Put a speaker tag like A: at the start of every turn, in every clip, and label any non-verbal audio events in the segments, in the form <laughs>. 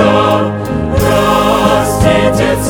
A: сердца расцветет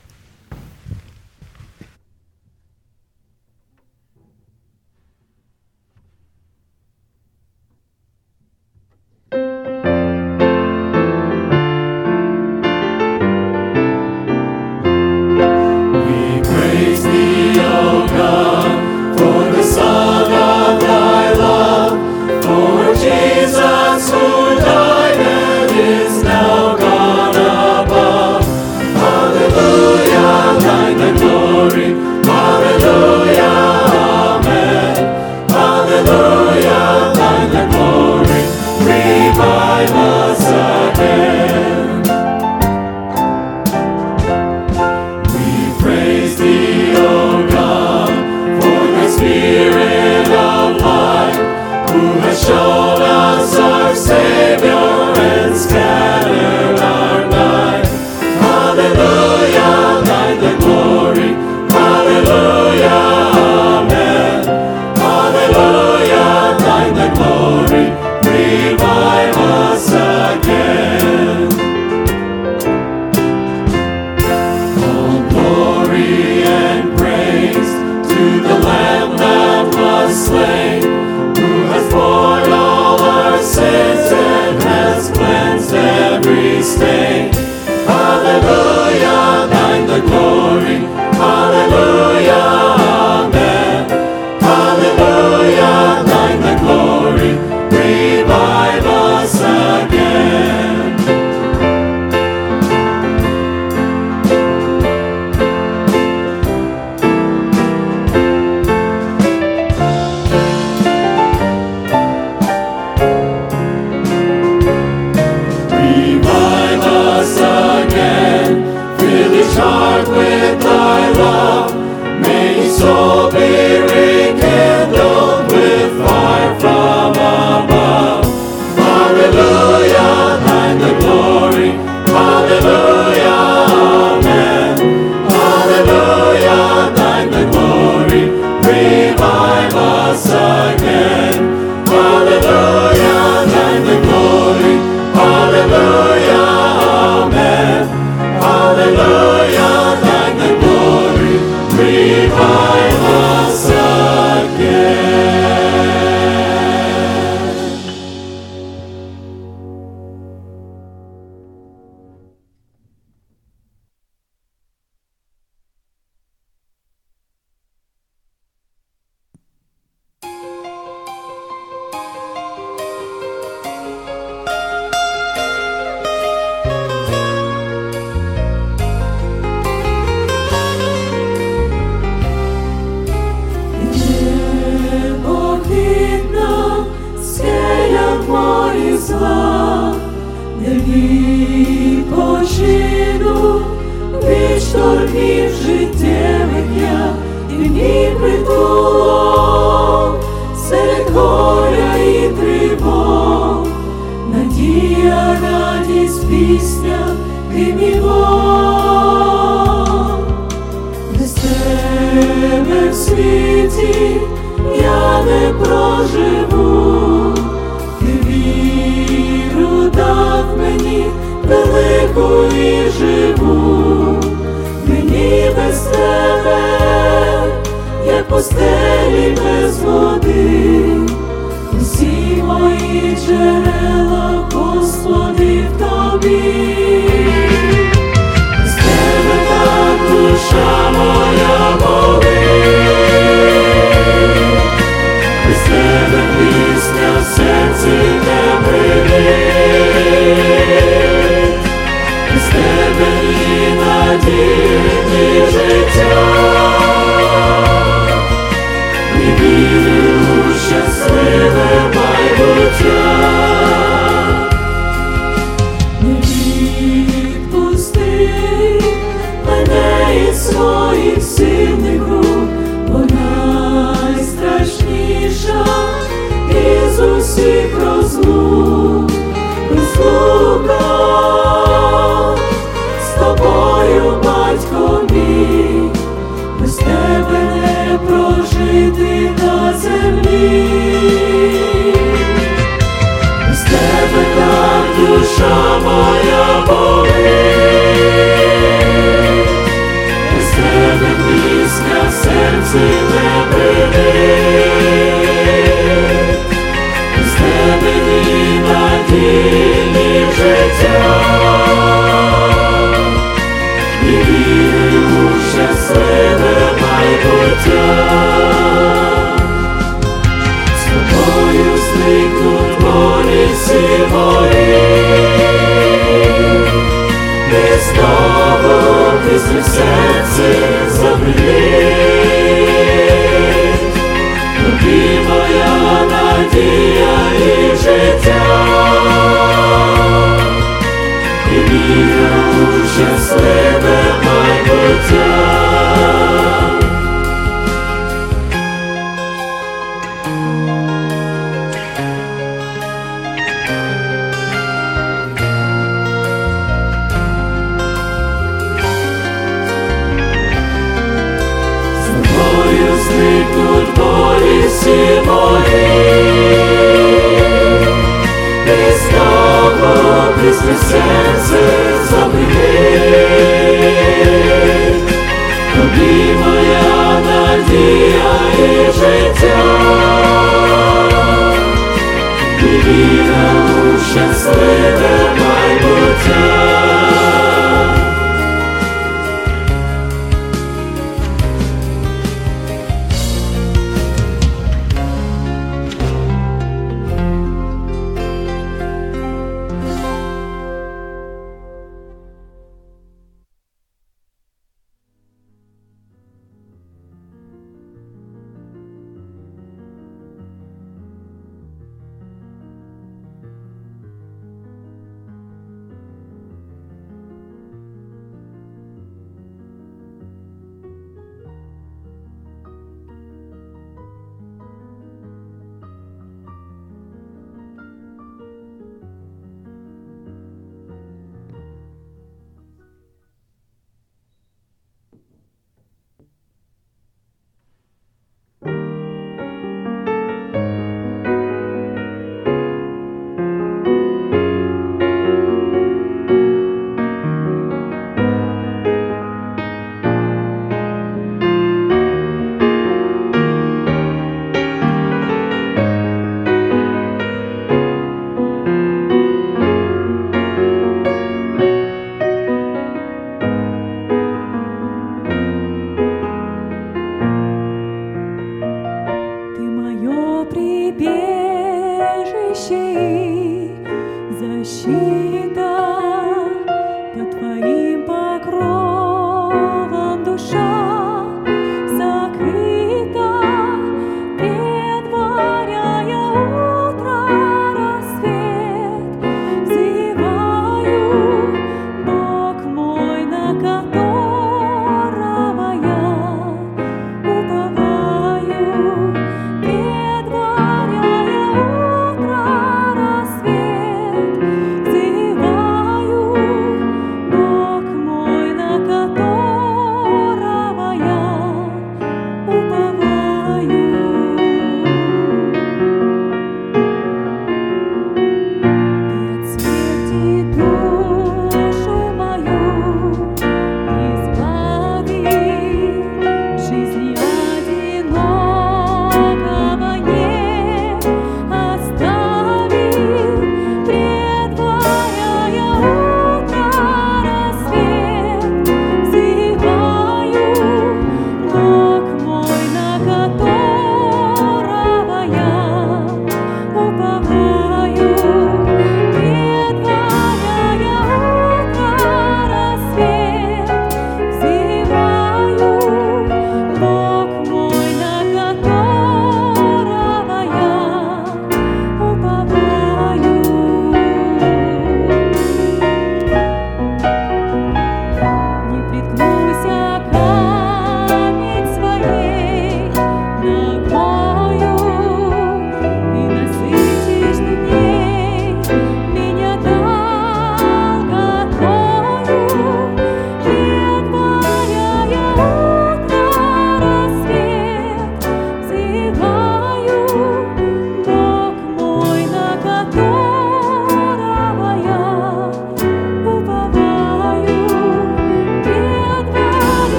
B: життя.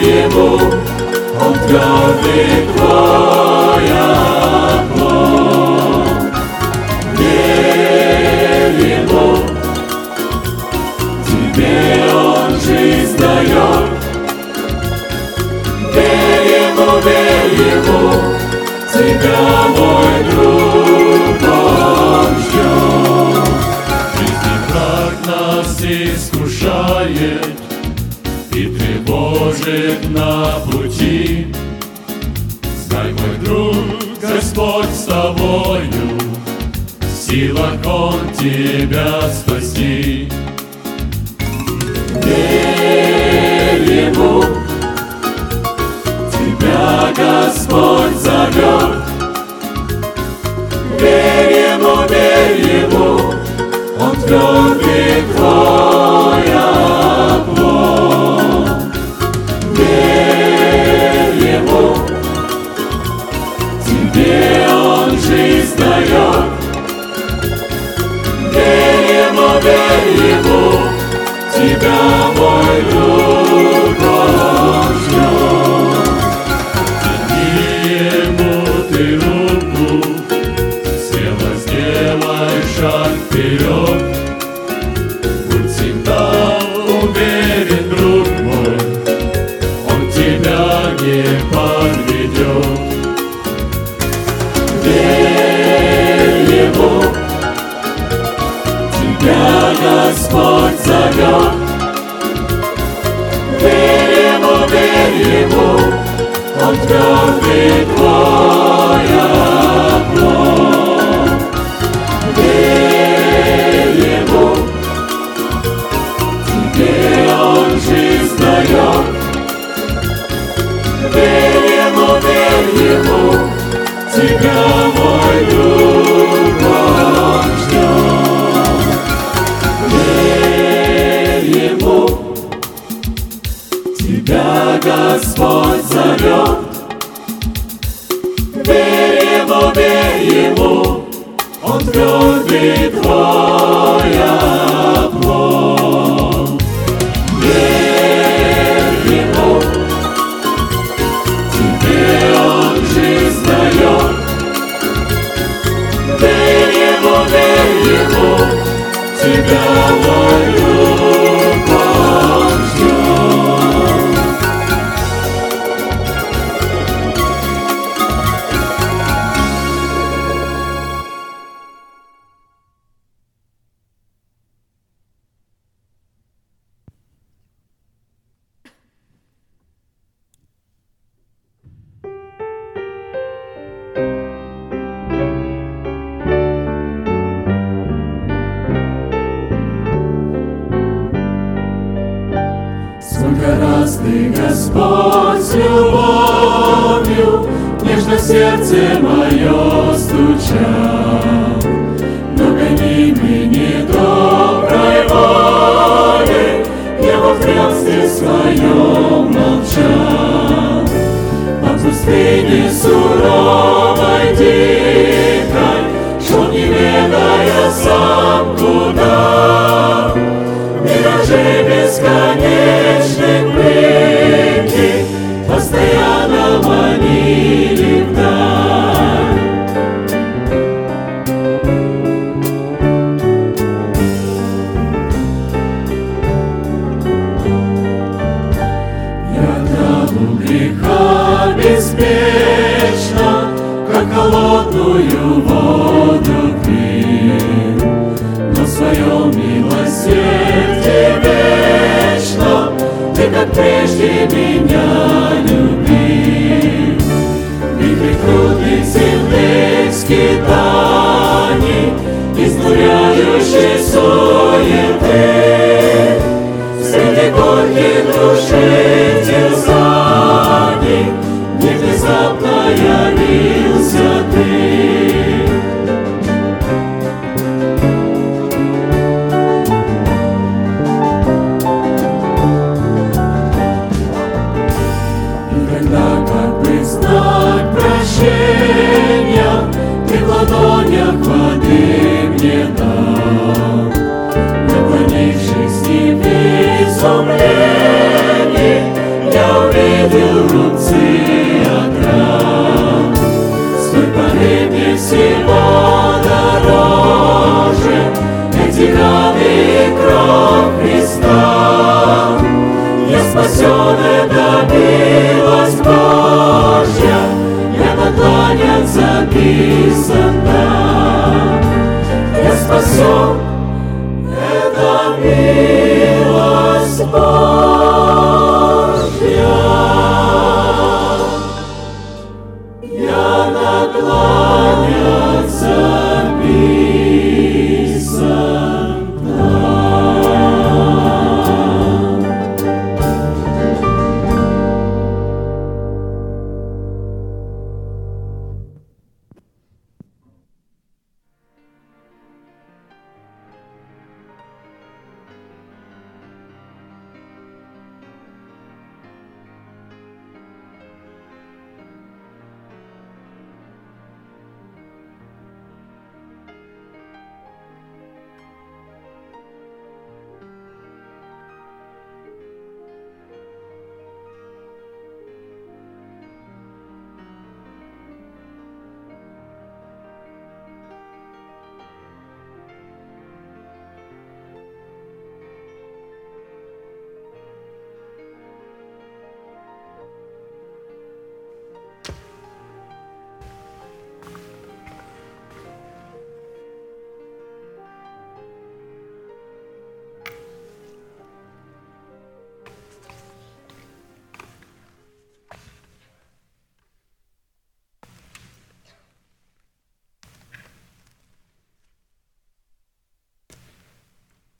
A: Ему, Он твердый твой оплот. Верь Ему, Тебе Он жизнь дает. Верь Ему, верь Ему, Тебя мой друг. на пути. Знай, мой друг, Господь с тобою, Сила Он тебя спасти. Верь Ему, тебя Господь зовет. Верь Ему, верь Ему, Он тверд see.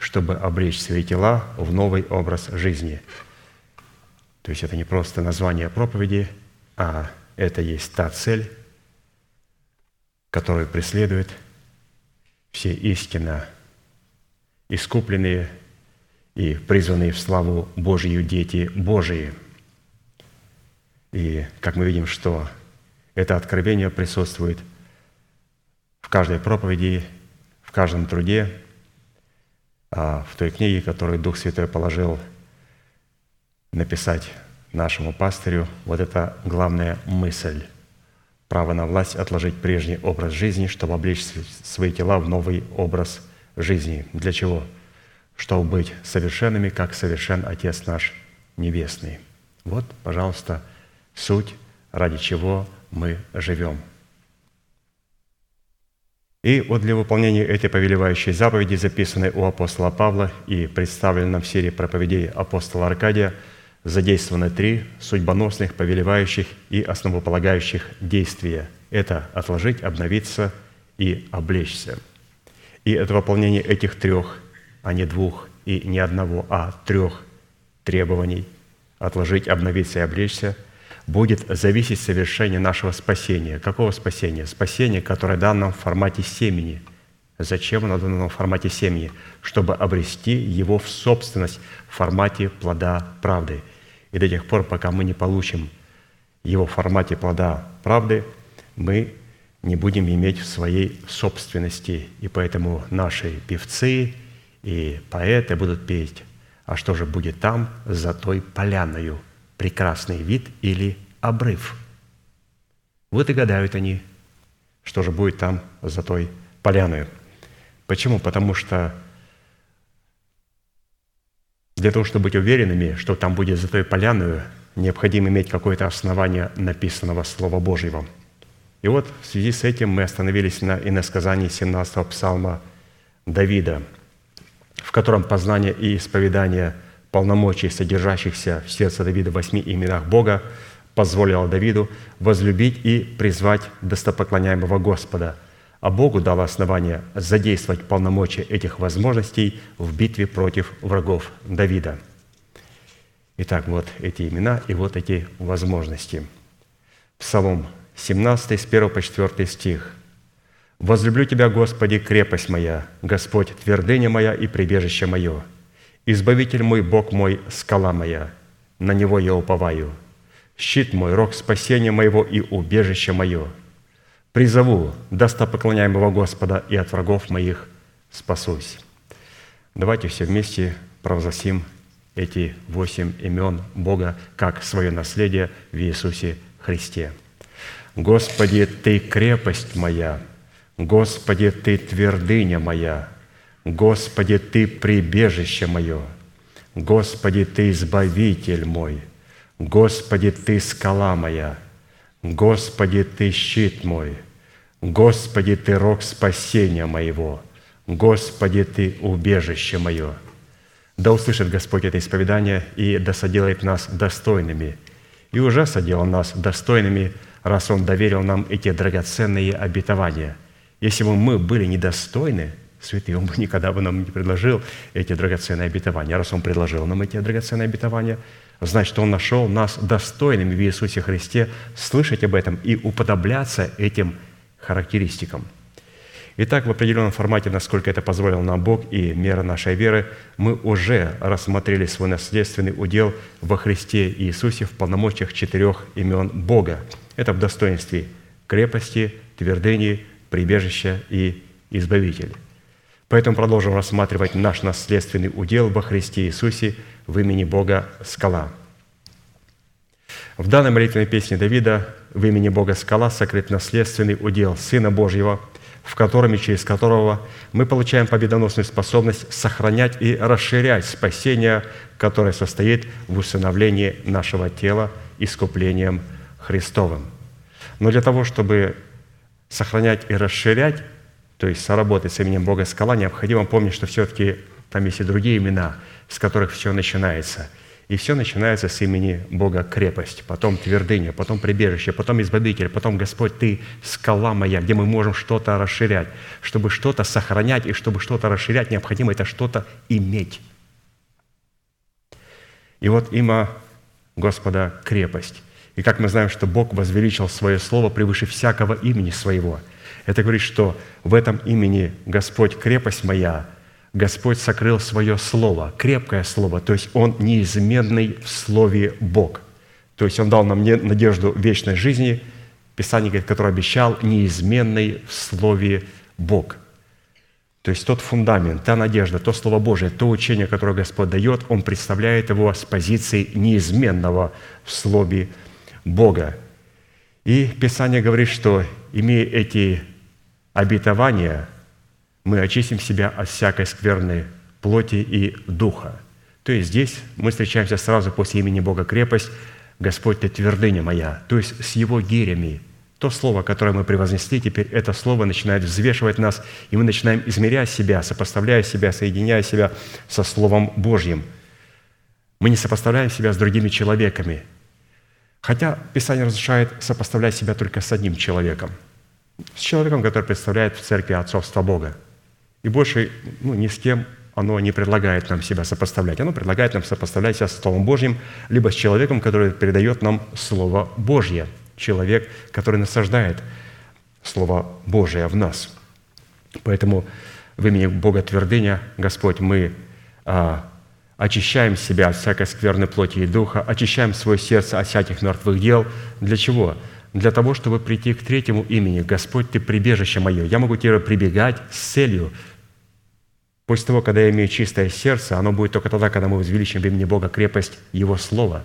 C: чтобы облечь свои тела в новый образ жизни. То есть это не просто название проповеди, а это есть та цель, которую преследуют все истинно искупленные и призванные в славу Божию дети Божии. И как мы видим, что это откровение присутствует в каждой проповеди, в каждом труде, в той книге, которую Дух Святой положил написать нашему пастырю, вот это главная мысль. Право на власть отложить прежний образ жизни, чтобы облечь свои тела в новый образ жизни. Для чего? Чтобы быть совершенными, как совершен Отец наш Небесный. Вот, пожалуйста, суть, ради чего мы живем – и вот для выполнения этой повелевающей заповеди, записанной у апостола Павла и представленной в серии проповедей апостола Аркадия, задействованы три судьбоносных, повелевающих и основополагающих действия. Это отложить, обновиться и облечься. И это выполнение этих трех, а не двух и не одного, а трех требований – отложить, обновиться и облечься – будет зависеть совершение нашего спасения. Какого спасения? Спасение, которое дано нам в формате семени. Зачем оно дано нам в формате семени? Чтобы обрести его в собственность в формате плода правды. И до тех пор, пока мы не получим его в формате плода правды, мы не будем иметь в своей собственности. И поэтому наши певцы и поэты будут петь, а что же будет там за той поляною – прекрасный вид или обрыв. Вот и гадают они, что же будет там за той поляною. Почему? Потому что для того, чтобы быть уверенными, что там будет за той поляною, необходимо иметь какое-то основание написанного Слова Божьего. И вот в связи с этим мы остановились на иносказании 17-го псалма Давида, в котором познание и исповедание полномочий, содержащихся в сердце Давида в восьми именах Бога, позволило Давиду возлюбить и призвать достопоклоняемого Господа, а Богу дало основание задействовать полномочия этих возможностей в битве против врагов Давида. Итак, вот эти имена и вот эти возможности. Псалом 17, с 1 по 4 стих. «Возлюблю Тебя, Господи, крепость моя, Господь, твердыня моя и прибежище мое, Избавитель мой, Бог мой, скала моя, на Него я уповаю, щит мой, рог спасения моего и убежище мое. Призову достопоклоняемого Господа, и от врагов моих спасусь». Давайте все вместе провозгласим эти восемь имен Бога как свое наследие в Иисусе Христе. Господи, Ты крепость моя, Господи, Ты твердыня моя, Господи, Ты прибежище мое, Господи, Ты избавитель мой, Господи, Ты скала моя, Господи, Ты щит мой, Господи, Ты рог спасения моего, Господи, Ты убежище мое. Да услышит Господь это исповедание и да соделает нас достойными. И уже соделал нас достойными, раз Он доверил нам эти драгоценные обетования. Если бы мы были недостойны, святый, Он бы никогда бы нам не предложил эти драгоценные обетования. Раз Он предложил нам эти драгоценные обетования, значит, Он нашел нас достойными в Иисусе Христе слышать об этом и уподобляться этим характеристикам – Итак, в определенном формате, насколько это позволил нам Бог и мера нашей веры, мы уже рассмотрели свой наследственный удел во Христе Иисусе в полномочиях четырех имен Бога. Это в достоинстве крепости, твердыни, прибежища и избавитель. Поэтому продолжим рассматривать наш наследственный удел во Христе Иисусе в имени Бога Скала. В данной молитвенной песне Давида в имени Бога Скала сокрыт наследственный удел Сына Божьего – в котором и через которого мы получаем победоносную способность сохранять и расширять спасение, которое состоит в усыновлении нашего тела искуплением Христовым. Но для того, чтобы сохранять и расширять, то есть соработать с именем Бога скала, необходимо помнить, что все-таки там есть и другие имена, с которых все начинается – и все начинается с имени Бога крепость, потом твердыня, потом прибежище, потом избавитель, потом Господь, Ты скала моя, где мы можем что-то расширять. Чтобы что-то сохранять и чтобы что-то расширять, необходимо это что-то иметь. И вот имя Господа – крепость. И как мы знаем, что Бог возвеличил свое слово превыше всякого имени своего. Это говорит, что в этом имени Господь – крепость моя – Господь сокрыл свое слово, крепкое слово, то есть Он неизменный в слове Бог. То есть Он дал нам надежду вечной жизни, Писание говорит, который обещал неизменный в слове Бог. То есть тот фундамент, та надежда, то Слово Божие, то учение, которое Господь дает, Он представляет его с позиции неизменного в Слове Бога. И Писание говорит, что имея эти обетования – мы очистим себя от всякой скверной плоти и духа. То есть здесь мы встречаемся сразу после имени Бога крепость, Господь, Ты твердыня моя, то есть с Его гирями. То слово, которое мы превознесли, теперь это слово начинает взвешивать нас, и мы начинаем измерять себя, сопоставляя себя, соединяя себя со Словом Божьим. Мы не сопоставляем себя с другими человеками, хотя Писание разрешает сопоставлять себя только с одним человеком, с человеком, который представляет в церкви отцовство Бога – и больше ну, ни с кем оно не предлагает нам себя сопоставлять. Оно предлагает нам сопоставлять себя с Словом Божьим, либо с человеком, который передает нам Слово Божье. Человек, который насаждает Слово Божие в нас. Поэтому в имени Бога Твердыня, Господь, мы а, очищаем себя от всякой скверной плоти и духа, очищаем свое сердце от всяких мертвых дел. Для чего? Для того, чтобы прийти к третьему имени. Господь, Ты прибежище мое. Я могу Тебе прибегать с целью После того, когда я имею чистое сердце, оно будет только тогда, когда мы возвеличим в имени Бога крепость Его Слова,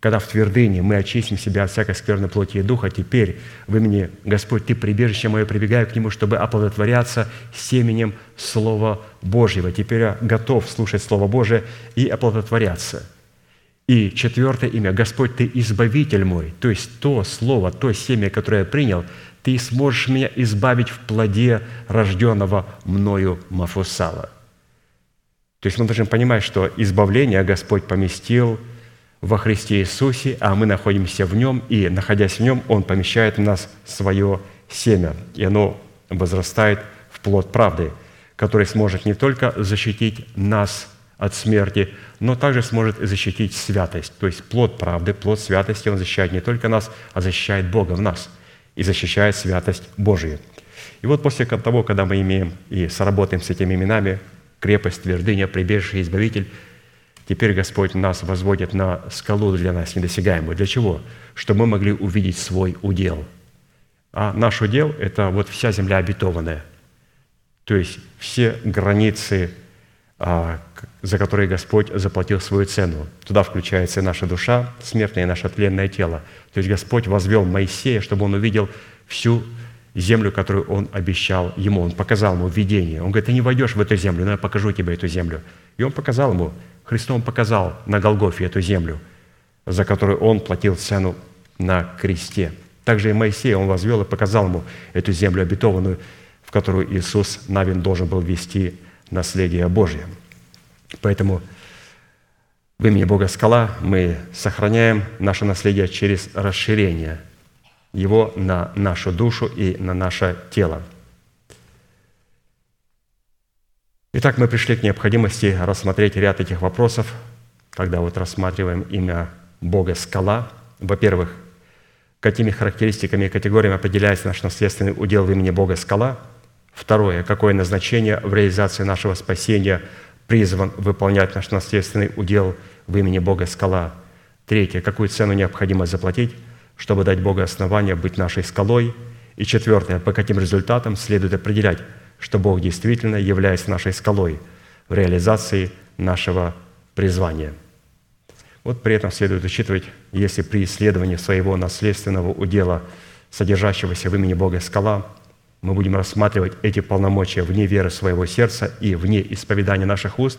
C: когда в твердыне мы очистим себя от всякой скверной плоти и духа, теперь в имени Господь, Ты прибежище мое, прибегаю к Нему, чтобы оплодотворяться семенем Слова Божьего. Теперь я готов слушать Слово Божие и оплодотворяться. И четвертое имя, Господь, Ты избавитель мой, то есть то слово, то семя, которое я принял, Ты сможешь меня избавить в плоде рожденного мною Мафусала. То есть мы должны понимать, что избавление Господь поместил – во Христе Иисусе, а мы находимся в Нем, и, находясь в Нем, Он помещает в нас свое семя, и оно возрастает в плод правды, который сможет не только защитить нас от смерти, но также сможет защитить святость. То есть плод правды, плод святости, он защищает не только нас, а защищает Бога в нас и защищает святость Божию. И вот после того, когда мы имеем и сработаем с этими именами, крепость, твердыня, прибежище, избавитель – Теперь Господь нас возводит на скалу для нас недосягаемую. Для чего? Чтобы мы могли увидеть свой удел. А наш удел – это вот вся земля обетованная. То есть все границы, а, за которые Господь заплатил свою цену. Туда включается и наша душа смертная, и наше тленное тело. То есть Господь возвел Моисея, чтобы он увидел всю землю, которую Он обещал ему. Он показал ему видение. Он говорит, ты не войдешь в эту землю, но я покажу тебе эту землю. И он показал ему Христом показал на Голгофе эту землю, за которую Он платил цену на кресте. Также и Моисей Он возвел и показал ему эту землю обетованную, в которую Иисус Навин должен был вести наследие Божье. Поэтому в имени Бога Скала мы сохраняем наше наследие через расширение его на нашу душу и на наше тело – Итак, мы пришли к необходимости рассмотреть ряд этих вопросов, когда вот рассматриваем имя Бога Скала. Во-первых, какими характеристиками и категориями определяется наш наследственный удел в имени Бога Скала. Второе, какое назначение в реализации нашего спасения призван выполнять наш наследственный удел в имени Бога Скала. Третье, какую цену необходимо заплатить, чтобы дать Богу основание быть нашей скалой. И четвертое, по каким результатам следует определять, что Бог действительно является нашей скалой в реализации нашего призвания. Вот при этом следует учитывать, если при исследовании своего наследственного удела, содержащегося в имени Бога скала, мы будем рассматривать эти полномочия вне веры своего сердца и вне исповедания наших уст,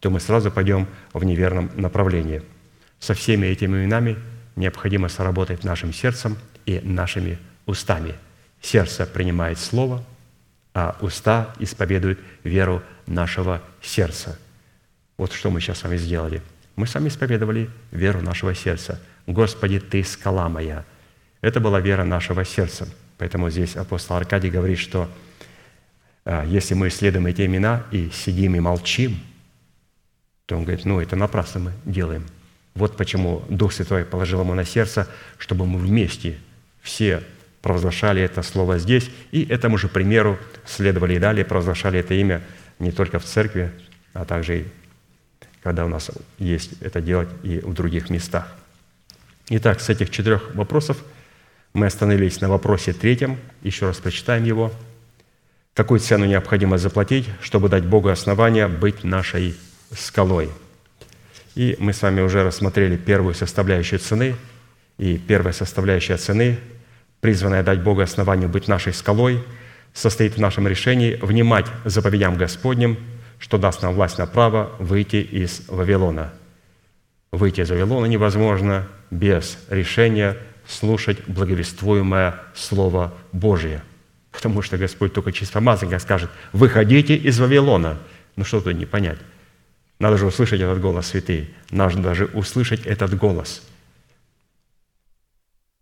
C: то мы сразу пойдем в неверном направлении. Со всеми этими именами необходимо соработать нашим сердцем и нашими устами. Сердце принимает Слово – а уста исповедуют веру нашего сердца. Вот что мы сейчас с вами сделали. Мы сами исповедовали веру нашего сердца. «Господи, Ты скала моя». Это была вера нашего сердца. Поэтому здесь апостол Аркадий говорит, что а, если мы исследуем эти имена и сидим и молчим, то он говорит, ну, это напрасно мы делаем. Вот почему Дух Святой положил ему на сердце, чтобы мы вместе все провозглашали это слово здесь, и этому же примеру следовали и далее, провозглашали это имя не только в церкви, а также и когда у нас есть это делать и в других местах. Итак, с этих четырех вопросов мы остановились на вопросе третьем, еще раз прочитаем его. Какую цену необходимо заплатить, чтобы дать Богу основания быть нашей скалой? И мы с вами уже рассмотрели первую составляющую цены, и первая составляющая цены призванная дать Богу основанию быть нашей скалой, состоит в нашем решении внимать заповедям Господним, что даст нам власть на право выйти из Вавилона. Выйти из Вавилона невозможно без решения слушать благовествуемое Слово Божие. Потому что Господь только через помазанника скажет, выходите из Вавилона. Ну что тут не понять? Надо же услышать этот голос святый. Надо даже услышать этот голос.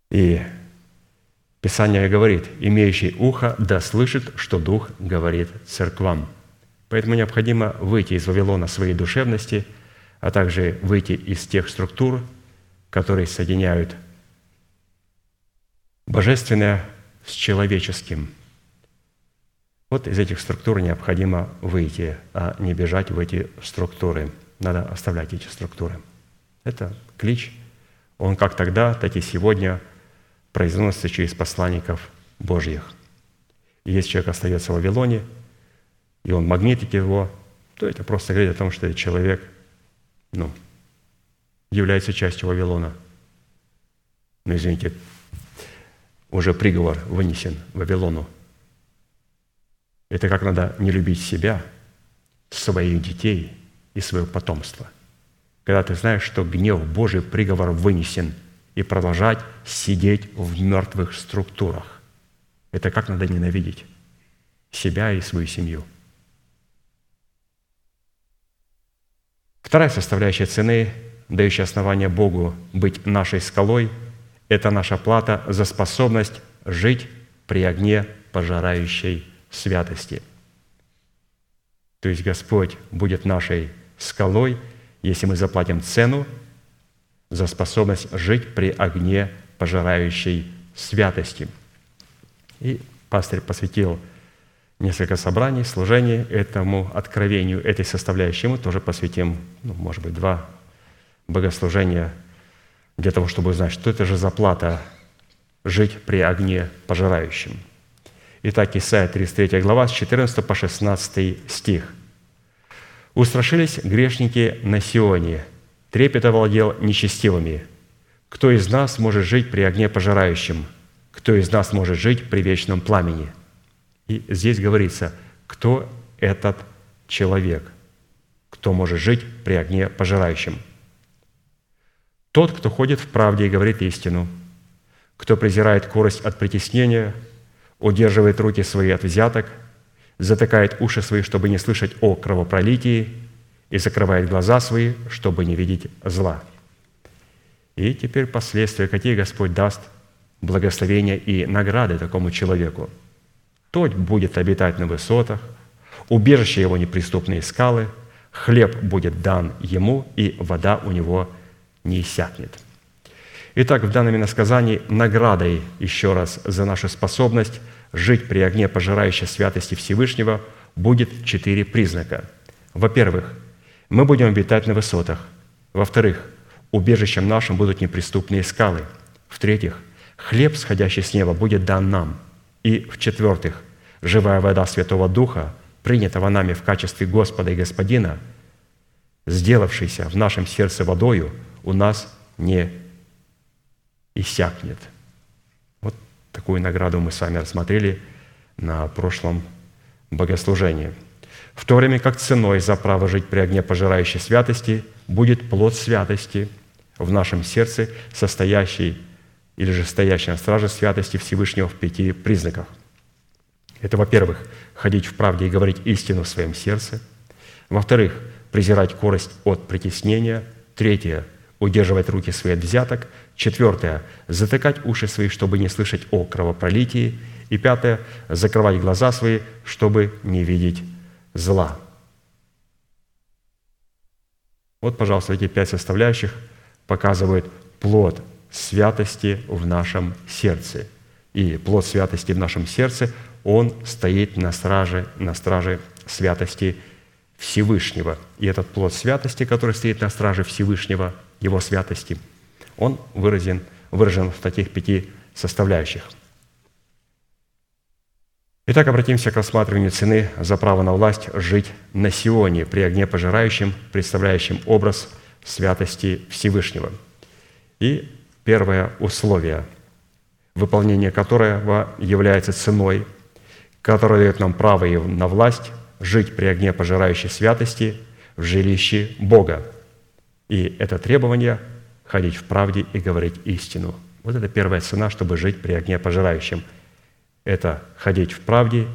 C: И Писание говорит, имеющий ухо да слышит, что Дух говорит церквам. Поэтому необходимо выйти из Вавилона своей душевности, а также выйти из тех структур, которые соединяют божественное с человеческим. Вот из этих структур необходимо выйти, а не бежать в эти структуры. Надо оставлять эти структуры. Это клич. Он как тогда, так и сегодня – произносится через посланников Божьих. И если человек остается в Вавилоне, и он магнитит его, то это просто говорит о том, что этот человек ну, является частью Вавилона. ну, извините, уже приговор вынесен Вавилону. Это как надо не любить себя, своих детей и свое потомство. Когда ты знаешь, что гнев Божий приговор вынесен, и продолжать сидеть в мертвых структурах. Это как надо ненавидеть себя и свою семью. Вторая составляющая цены, дающая основание Богу быть нашей скалой – это наша плата за способность жить при огне пожирающей святости. То есть Господь будет нашей скалой, если мы заплатим цену за способность жить при огне пожирающей святости. И пастырь посвятил несколько собраний, служений этому откровению, этой составляющей. Мы тоже посвятим, ну, может быть, два богослужения – для того, чтобы узнать, что это же за плата жить при огне пожирающем. Итак, Исайя 33 глава с 14 по 16 стих. «Устрашились грешники на Сионе, трепет овладел нечестивыми. Кто из нас может жить при огне пожирающем? Кто из нас может жить при вечном пламени?» И здесь говорится, кто этот человек, кто может жить при огне пожирающем – тот, кто ходит в правде и говорит истину, кто презирает корость от притеснения, удерживает руки свои от взяток, затыкает уши свои, чтобы не слышать о кровопролитии, и закрывает глаза свои, чтобы не видеть зла. И теперь последствия, какие Господь даст благословения и награды такому человеку. Тот будет обитать на высотах, убежище его неприступные скалы, хлеб будет дан ему, и вода у него – не иссякнет. Итак, в данном иносказании наградой еще раз за нашу способность жить при огне пожирающей святости Всевышнего будет четыре признака. Во-первых, мы будем обитать на высотах. Во-вторых, убежищем нашим будут неприступные скалы. В-третьих, хлеб, сходящий с неба, будет дан нам. И в-четвертых, живая вода Святого Духа, принятого нами в качестве Господа и Господина, сделавшийся в нашем сердце водою, у нас не иссякнет. Вот такую награду мы с вами рассмотрели на прошлом богослужении. В то время как ценой за право жить при огне пожирающей святости будет плод святости в нашем сердце, состоящий или же стоящий на страже святости Всевышнего в пяти признаках. Это, во-первых, ходить в правде и говорить истину в своем сердце. Во-вторых, презирать корость от притеснения. Третье удерживать руки свои от взяток. Четвертое – затыкать уши свои, чтобы не слышать о кровопролитии. И пятое – закрывать глаза свои, чтобы не видеть зла. Вот, пожалуйста, эти пять составляющих показывают плод святости в нашем сердце. И плод святости в нашем сердце, он стоит на страже, на страже святости Всевышнего. И этот плод святости, который стоит на страже Всевышнего – его святости, он выразен, выражен в таких пяти составляющих. Итак, обратимся к рассматриванию цены за право на власть жить на Сионе при огне пожирающем, представляющем образ святости Всевышнего. И первое условие, выполнение которого является ценой, которая дает нам право на власть жить при огне пожирающей святости в жилище Бога – и это требование – ходить в правде и говорить истину. Вот это первая цена, чтобы жить при огне пожирающем. Это ходить в правде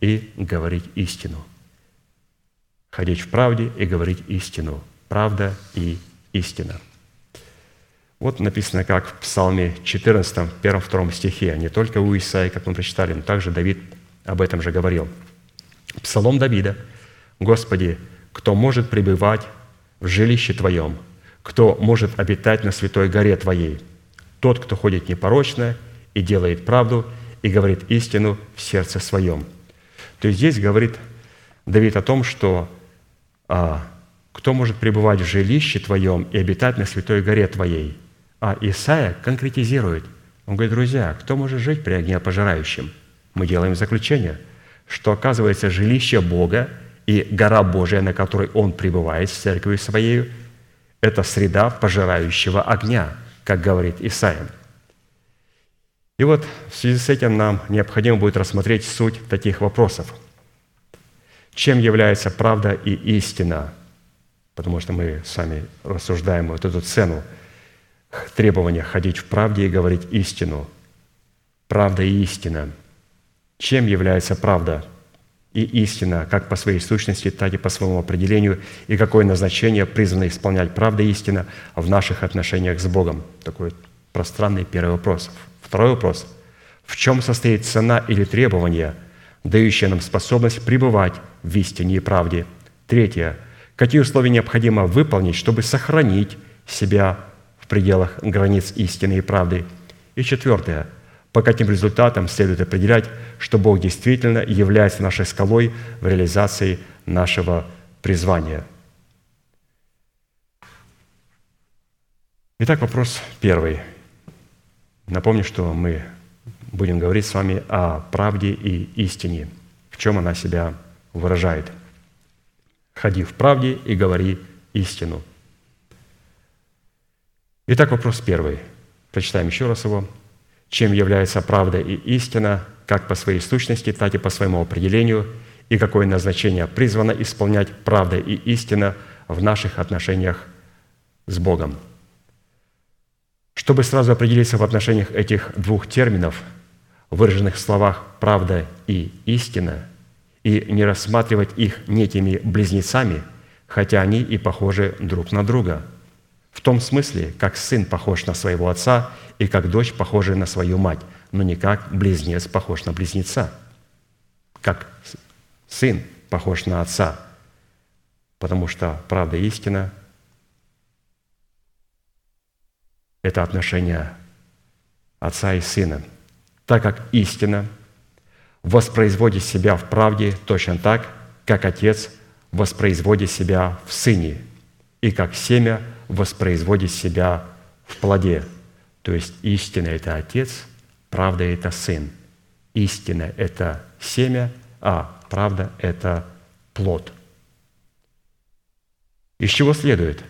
C: и говорить истину. Ходить в правде и говорить истину. Правда и истина. Вот написано, как в Псалме 14, 1-2 стихе, не только у Исаии, как мы прочитали, но также Давид об этом же говорил. Псалом Давида. «Господи, кто может пребывать в жилище Твоем, кто может обитать на святой горе Твоей, тот, кто ходит непорочно и делает правду и говорит истину в сердце своем». То есть здесь говорит Давид о том, что а, кто может пребывать в жилище Твоем и обитать на святой горе Твоей. А Исаия конкретизирует. Он говорит, друзья, кто может жить при огне пожирающем? Мы делаем заключение, что, оказывается, жилище Бога – и гора Божия, на которой Он пребывает с церковью Своей, это среда пожирающего огня, как говорит Исаия. И вот в связи с этим нам необходимо будет рассмотреть суть таких вопросов. Чем является правда и истина? Потому что мы сами рассуждаем вот эту цену требования ходить в правде и говорить истину. Правда и истина. Чем является правда и истина, как по своей сущности, так и по своему определению, и какое назначение призвано исполнять правда и истина в наших отношениях с Богом? Такой пространный первый вопрос. Второй вопрос. В чем состоит цена или требование, дающее нам способность пребывать в истине и правде? Третье. Какие условия необходимо выполнить, чтобы сохранить себя в пределах границ истины и правды? И четвертое. По каким результатам следует определять, что Бог действительно является нашей скалой в реализации нашего призвания? Итак, вопрос первый – Напомню, что мы будем говорить с вами о правде и истине, в чем она себя выражает. Ходи в правде и говори истину. Итак, вопрос первый. Прочитаем еще раз его. Чем является правда и истина, как по своей сущности, так и по своему определению, и какое назначение призвано исполнять правда и истина в наших отношениях с Богом – чтобы сразу определиться в отношениях этих двух терминов, выраженных в словах «правда» и «истина», и не рассматривать их некими близнецами, хотя они и похожи друг на друга, в том смысле, как сын похож на своего отца и как дочь похожа на свою мать, но не как близнец похож на близнеца, как сын похож на отца, потому что правда и истина – это отношение отца и сына, так как истина воспроизводит себя в правде точно так, как отец воспроизводит себя в сыне, и как семя воспроизводит себя в плоде. То есть истина – это отец, правда – это сын. Истина – это семя, а правда – это плод. Из чего следует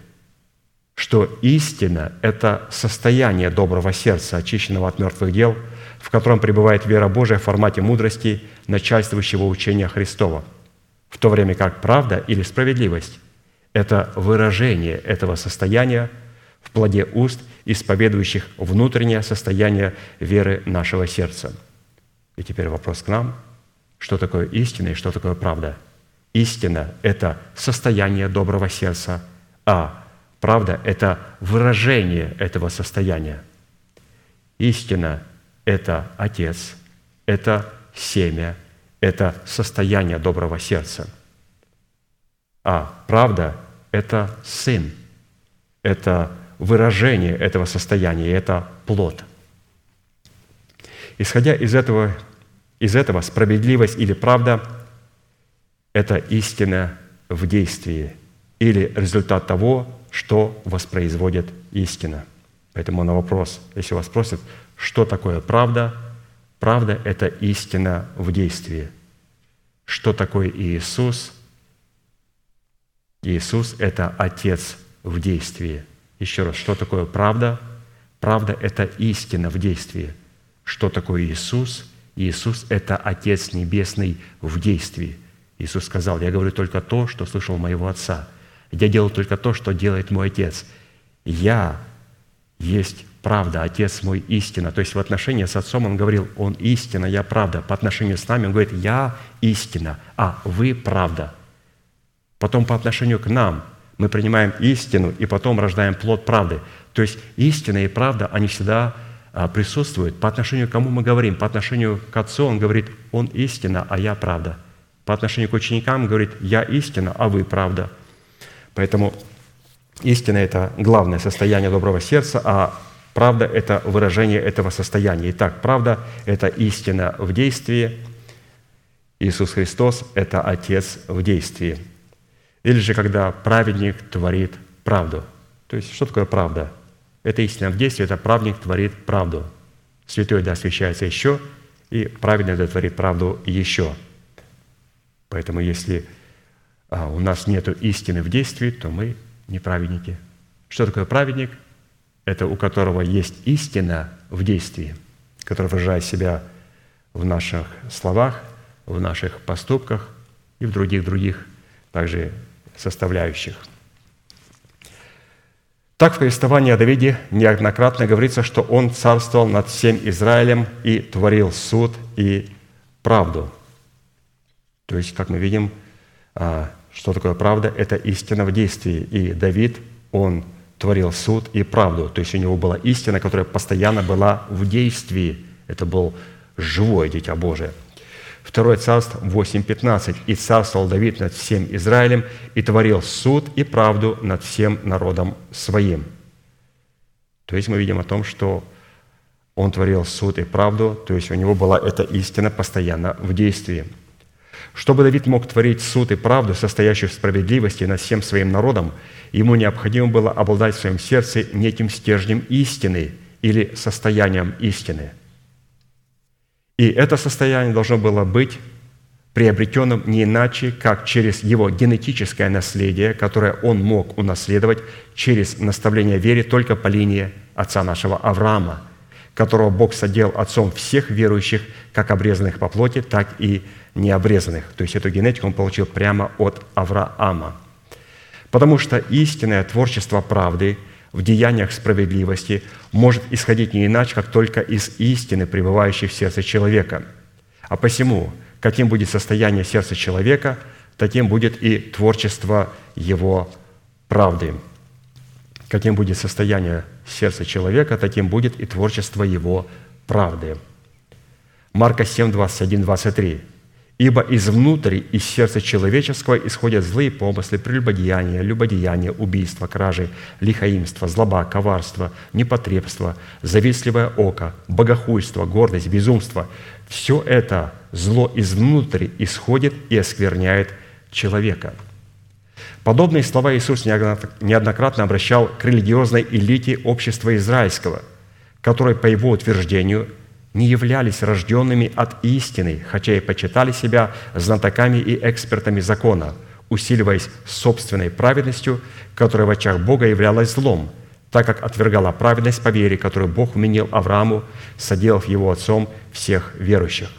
C: – что истина – это состояние доброго сердца, очищенного от мертвых дел, в котором пребывает вера Божия в формате мудрости начальствующего учения Христова, в то время как правда или справедливость – это выражение этого состояния в плоде уст, исповедующих внутреннее состояние веры нашего сердца. И теперь вопрос к нам. Что такое истина и что такое правда? Истина – это состояние доброго сердца, а Правда – это выражение этого состояния. Истина – это Отец, это семя, это состояние доброго сердца. А правда – это Сын, это выражение этого состояния, это плод. Исходя из этого, из этого справедливость или правда – это истина в действии или результат того, что воспроизводит истина. Поэтому на вопрос, если вас спросят, что такое правда, правда – это истина в действии. Что такое Иисус? Иисус – это Отец в действии. Еще раз, что такое правда? Правда – это истина в действии. Что такое Иисус? Иисус – это Отец Небесный в действии. Иисус сказал, я говорю только то, что слышал моего Отца – я делаю только то, что делает мой Отец. Я есть правда, Отец мой истина. То есть в отношении с Отцом Он говорил, Он истина, я правда. По отношению с нами Он говорит, я истина, а вы правда. Потом по отношению к нам мы принимаем истину и потом рождаем плод правды. То есть истина и правда, они всегда а, присутствуют. По отношению к кому мы говорим? По отношению к Отцу Он говорит, Он истина, а я правда. По отношению к ученикам говорит, я истина, а вы правда. Поэтому истина – это главное состояние доброго сердца, а правда – это выражение этого состояния. Итак, правда – это истина в действии. Иисус Христос – это Отец в действии. Или же, когда праведник творит правду. То есть, что такое правда? Это истина в действии, это праведник творит правду. Святой да освящается еще, и праведник да творит правду еще. Поэтому, если а у нас нет истины в действии, то мы не праведники. Что такое праведник? Это у которого есть истина в действии. который выражает себя в наших словах, в наших поступках и в других-других также составляющих. Так в повествовании о Давиде неоднократно говорится, что он царствовал над всем Израилем и творил суд и правду. То есть, как мы видим, а, что такое правда? Это истина в действии. И Давид, он творил суд и правду. То есть у него была истина, которая постоянно была в действии. Это был живое Дитя Божие. Второе царство 8.15. «И царствовал Давид над всем Израилем, и творил суд и правду над всем народом своим». То есть мы видим о том, что он творил суд и правду, то есть у него была эта истина постоянно в действии – чтобы Давид мог творить суд и правду, состоящую в справедливости над всем своим народом, ему необходимо было обладать в своем сердце неким стержнем истины или состоянием истины. И это состояние должно было быть приобретенным не иначе, как через его генетическое наследие, которое он мог унаследовать через наставление вере только по линии отца нашего Авраама, которого Бог содел отцом всех верующих, как обрезанных по плоти, так и необрезанных. То есть эту генетику он получил прямо от Авраама. Потому что истинное творчество правды в деяниях справедливости может исходить не иначе, как только из истины, пребывающей в сердце человека. А посему, каким будет состояние сердца человека, таким будет и творчество его правды. Каким будет состояние сердца человека, таким будет и творчество его правды. Марка 7, 21, 23. Ибо изнутри, из сердца человеческого исходят злые помыслы, прелюбодеяния, любодеяния, убийства, кражи, лихаимство, злоба, коварство, непотребство, завистливое око, богохульство, гордость, безумство. Все это зло изнутри исходит и оскверняет человека. Подобные слова Иисус неоднократно обращал к религиозной элите общества израильского, которой, по его утверждению, не являлись рожденными от истины, хотя и почитали себя знатоками и экспертами закона, усиливаясь собственной праведностью, которая в очах Бога являлась злом, так как отвергала праведность по вере, которую Бог вменил Аврааму, соделав его отцом всех верующих.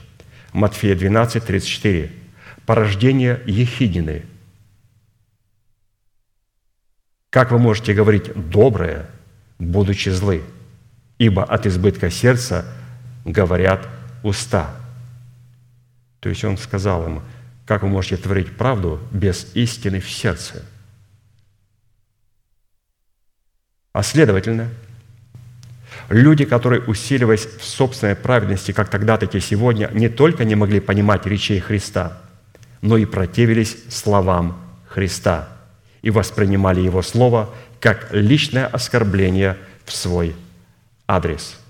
C: Матфея 12, 34. Порождение Ехидины. Как вы можете говорить «доброе», будучи злы? Ибо от избытка сердца – говорят уста. То есть он сказал им, как вы можете творить правду без истины в сердце? А следовательно, люди, которые, усиливаясь в собственной праведности, как тогда, так и сегодня, не только не могли понимать речей Христа, но и противились словам Христа и воспринимали Его Слово как личное оскорбление в свой адрес –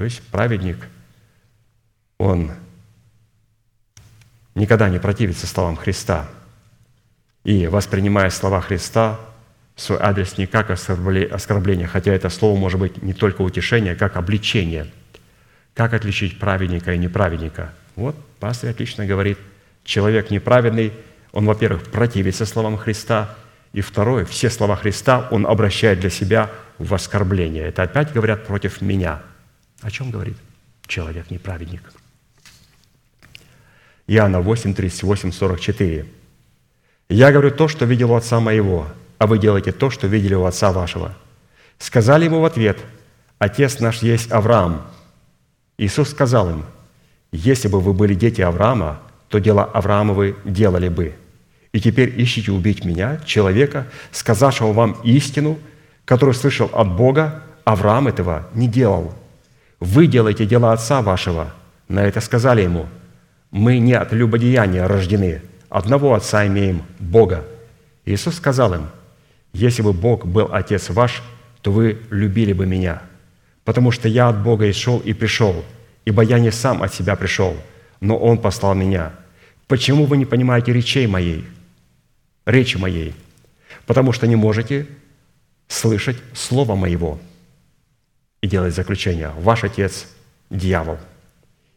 C: то есть праведник, он никогда не противится словам Христа. И воспринимая слова Христа свой адрес не как оскорбление, хотя это слово может быть не только утешение, как обличение. Как отличить праведника и неправедника? Вот пастор отлично говорит, человек неправедный, он, во-первых, противится словам Христа, и второе, все слова Христа он обращает для себя в оскорбление. Это опять говорят против меня – о чем говорит человек неправедник? Иоанна 8, 38, 44. «Я говорю то, что видел у отца моего, а вы делаете то, что видели у отца вашего». Сказали ему в ответ, «Отец наш есть Авраам». Иисус сказал им, «Если бы вы были дети Авраама, то дела Авраамовы делали бы. И теперь ищите убить меня, человека, сказавшего вам истину, которую слышал от Бога, Авраам этого не делал. Вы делаете дела Отца вашего. На это сказали ему, мы не от любодеяния рождены, одного Отца имеем, Бога. Иисус сказал им, если бы Бог был Отец ваш, то вы любили бы Меня, потому что Я от Бога и шел и пришел, ибо Я не сам от себя пришел, но Он послал Меня. Почему вы не понимаете речей моей, речи моей? Потому что не можете слышать Слово Моего – и делает заключение. Ваш отец – дьявол.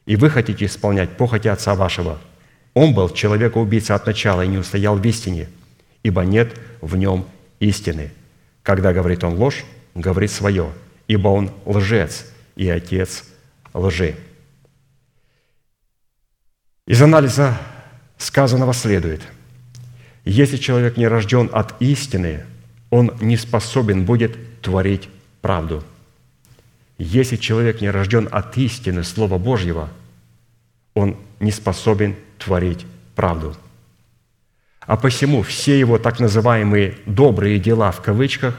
C: И вы хотите исполнять похоти отца вашего. Он был человека-убийца от начала и не устоял в истине, ибо нет в нем истины. Когда говорит он ложь, говорит свое, ибо он лжец и отец лжи. Из анализа сказанного следует, если человек не рожден от истины, он не способен будет творить правду. Если человек не рожден от истины Слова Божьего, он не способен творить правду. А посему все его так называемые «добрые дела» в кавычках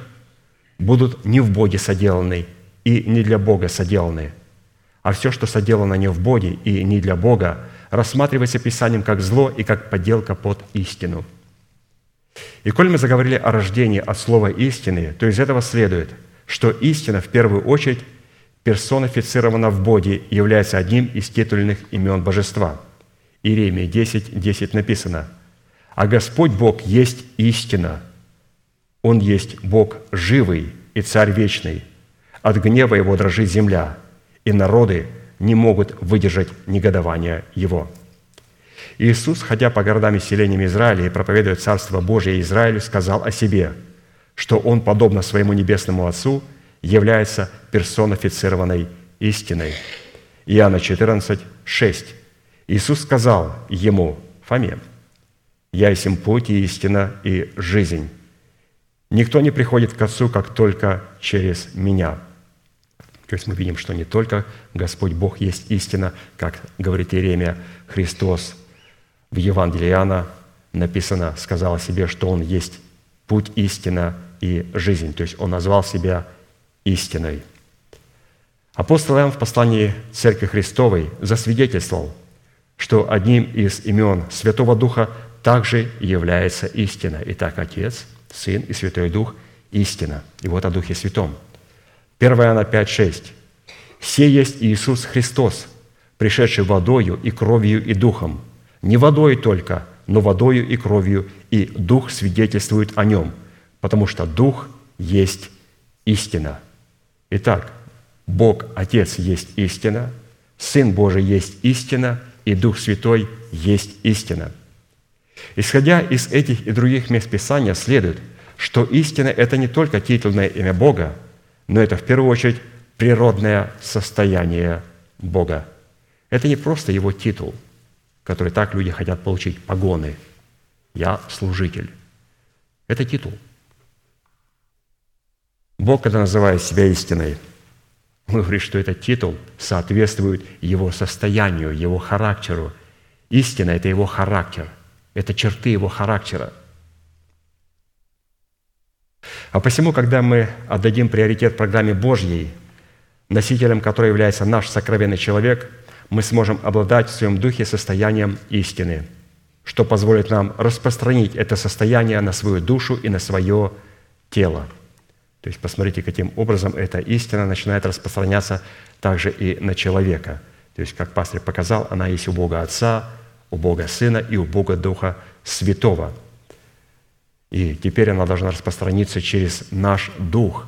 C: будут не в Боге соделаны и не для Бога соделаны, а все, что соделано не в Боге и не для Бога, рассматривается Писанием как зло и как подделка под истину. И коль мы заговорили о рождении от слова истины, то из этого следует, что истина в первую очередь персонифицирована в Боге является одним из титульных имен Божества. Иеремия 10, 10 написано, «А Господь Бог есть истина, Он есть Бог живый и Царь вечный. От гнева Его дрожит земля, и народы не могут выдержать негодования Его». Иисус, ходя по городам и селениям Израиля и проповедуя Царство Божие Израилю, сказал о себе, что Он, подобно своему Небесному Отцу, является персонифицированной истиной. Иоанна 14, 6. Иисус сказал ему, Фоме, «Я есть путь и истина и жизнь. Никто не приходит к Отцу, как только через Меня». То есть мы видим, что не только Господь Бог есть истина, как говорит Иеремия, Христос в Евангелии Иоанна написано, сказал о себе, что Он есть путь, истина и жизнь. То есть Он назвал себя истиной. Апостол Иоанн в послании Церкви Христовой засвидетельствовал, что одним из имен Святого Духа также является истина. Итак, Отец, Сын и Святой Дух – истина. И вот о Духе Святом. 1 Иоанна 5, 6. «Все есть Иисус Христос, пришедший водою и кровью и духом, не водой только, но водою и кровью, и Дух свидетельствует о нем, потому что Дух есть истина. Итак, Бог Отец есть истина, Сын Божий есть истина, и Дух Святой есть истина. Исходя из этих и других мест Писания, следует, что истина – это не только титульное имя Бога, но это в первую очередь природное состояние Бога. Это не просто его титул – который так люди хотят получить, погоны. Я служитель. Это титул. Бог, когда называет себя истиной, он говорит, что этот титул соответствует его состоянию, его характеру. Истина – это его характер, это черты его характера. А посему, когда мы отдадим приоритет программе Божьей, носителем которой является наш сокровенный человек – мы сможем обладать в своем духе состоянием истины, что позволит нам распространить это состояние на свою душу и на свое тело. То есть посмотрите, каким образом эта истина начинает распространяться также и на человека. То есть, как пастор показал, она есть у Бога Отца, у Бога Сына и у Бога Духа Святого. И теперь она должна распространиться через наш дух,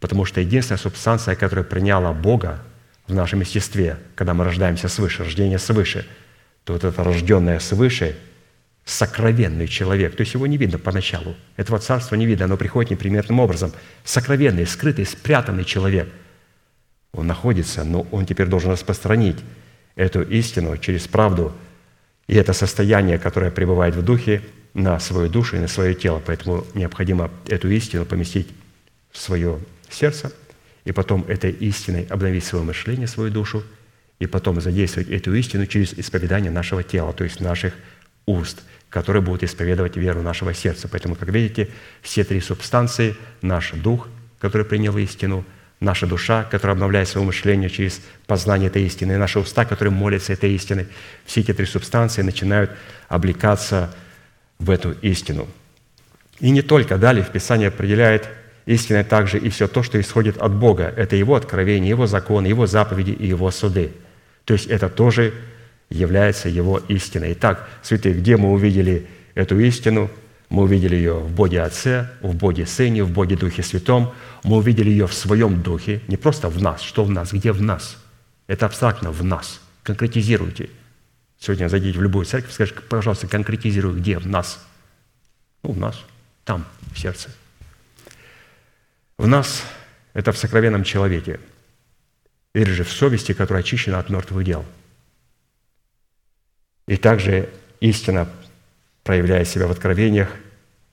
C: потому что единственная субстанция, которая приняла Бога, в нашем естестве, когда мы рождаемся свыше, рождение свыше, то вот это рожденное свыше сокровенный человек, то есть его не видно поначалу, этого царства не видно, оно приходит неприметным образом. Сокровенный, скрытый, спрятанный человек, он находится, но он теперь должен распространить эту истину через правду. И это состояние, которое пребывает в духе, на свою душу и на свое тело. Поэтому необходимо эту истину поместить в свое сердце – и потом этой истиной обновить свое мышление, свою душу, и потом задействовать эту истину через исповедание нашего тела, то есть наших уст, которые будут исповедовать веру нашего сердца. Поэтому, как видите, все три субстанции – наш дух, который принял истину, наша душа, которая обновляет свое мышление через познание этой истины, и наши уста, которые молятся этой истиной, все эти три субстанции начинают облекаться в эту истину. И не только далее в Писании определяет истиной также и все то, что исходит от Бога. Это Его откровение, Его законы, Его заповеди и Его суды. То есть это тоже является Его истиной. Итак, святые, где мы увидели эту истину? Мы увидели ее в Боге Отце, в Боге Сыне, в Боге Духе Святом. Мы увидели ее в своем Духе, не просто в нас. Что в нас? Где в нас? Это абстрактно в нас. Конкретизируйте. Сегодня зайдите в любую церковь, скажите, пожалуйста, конкретизируй, где в нас? Ну, в нас, там, в сердце – в нас это в сокровенном человеке. или же в совести, которая очищена от мертвых дел. И также истина, проявляя себя в откровениях,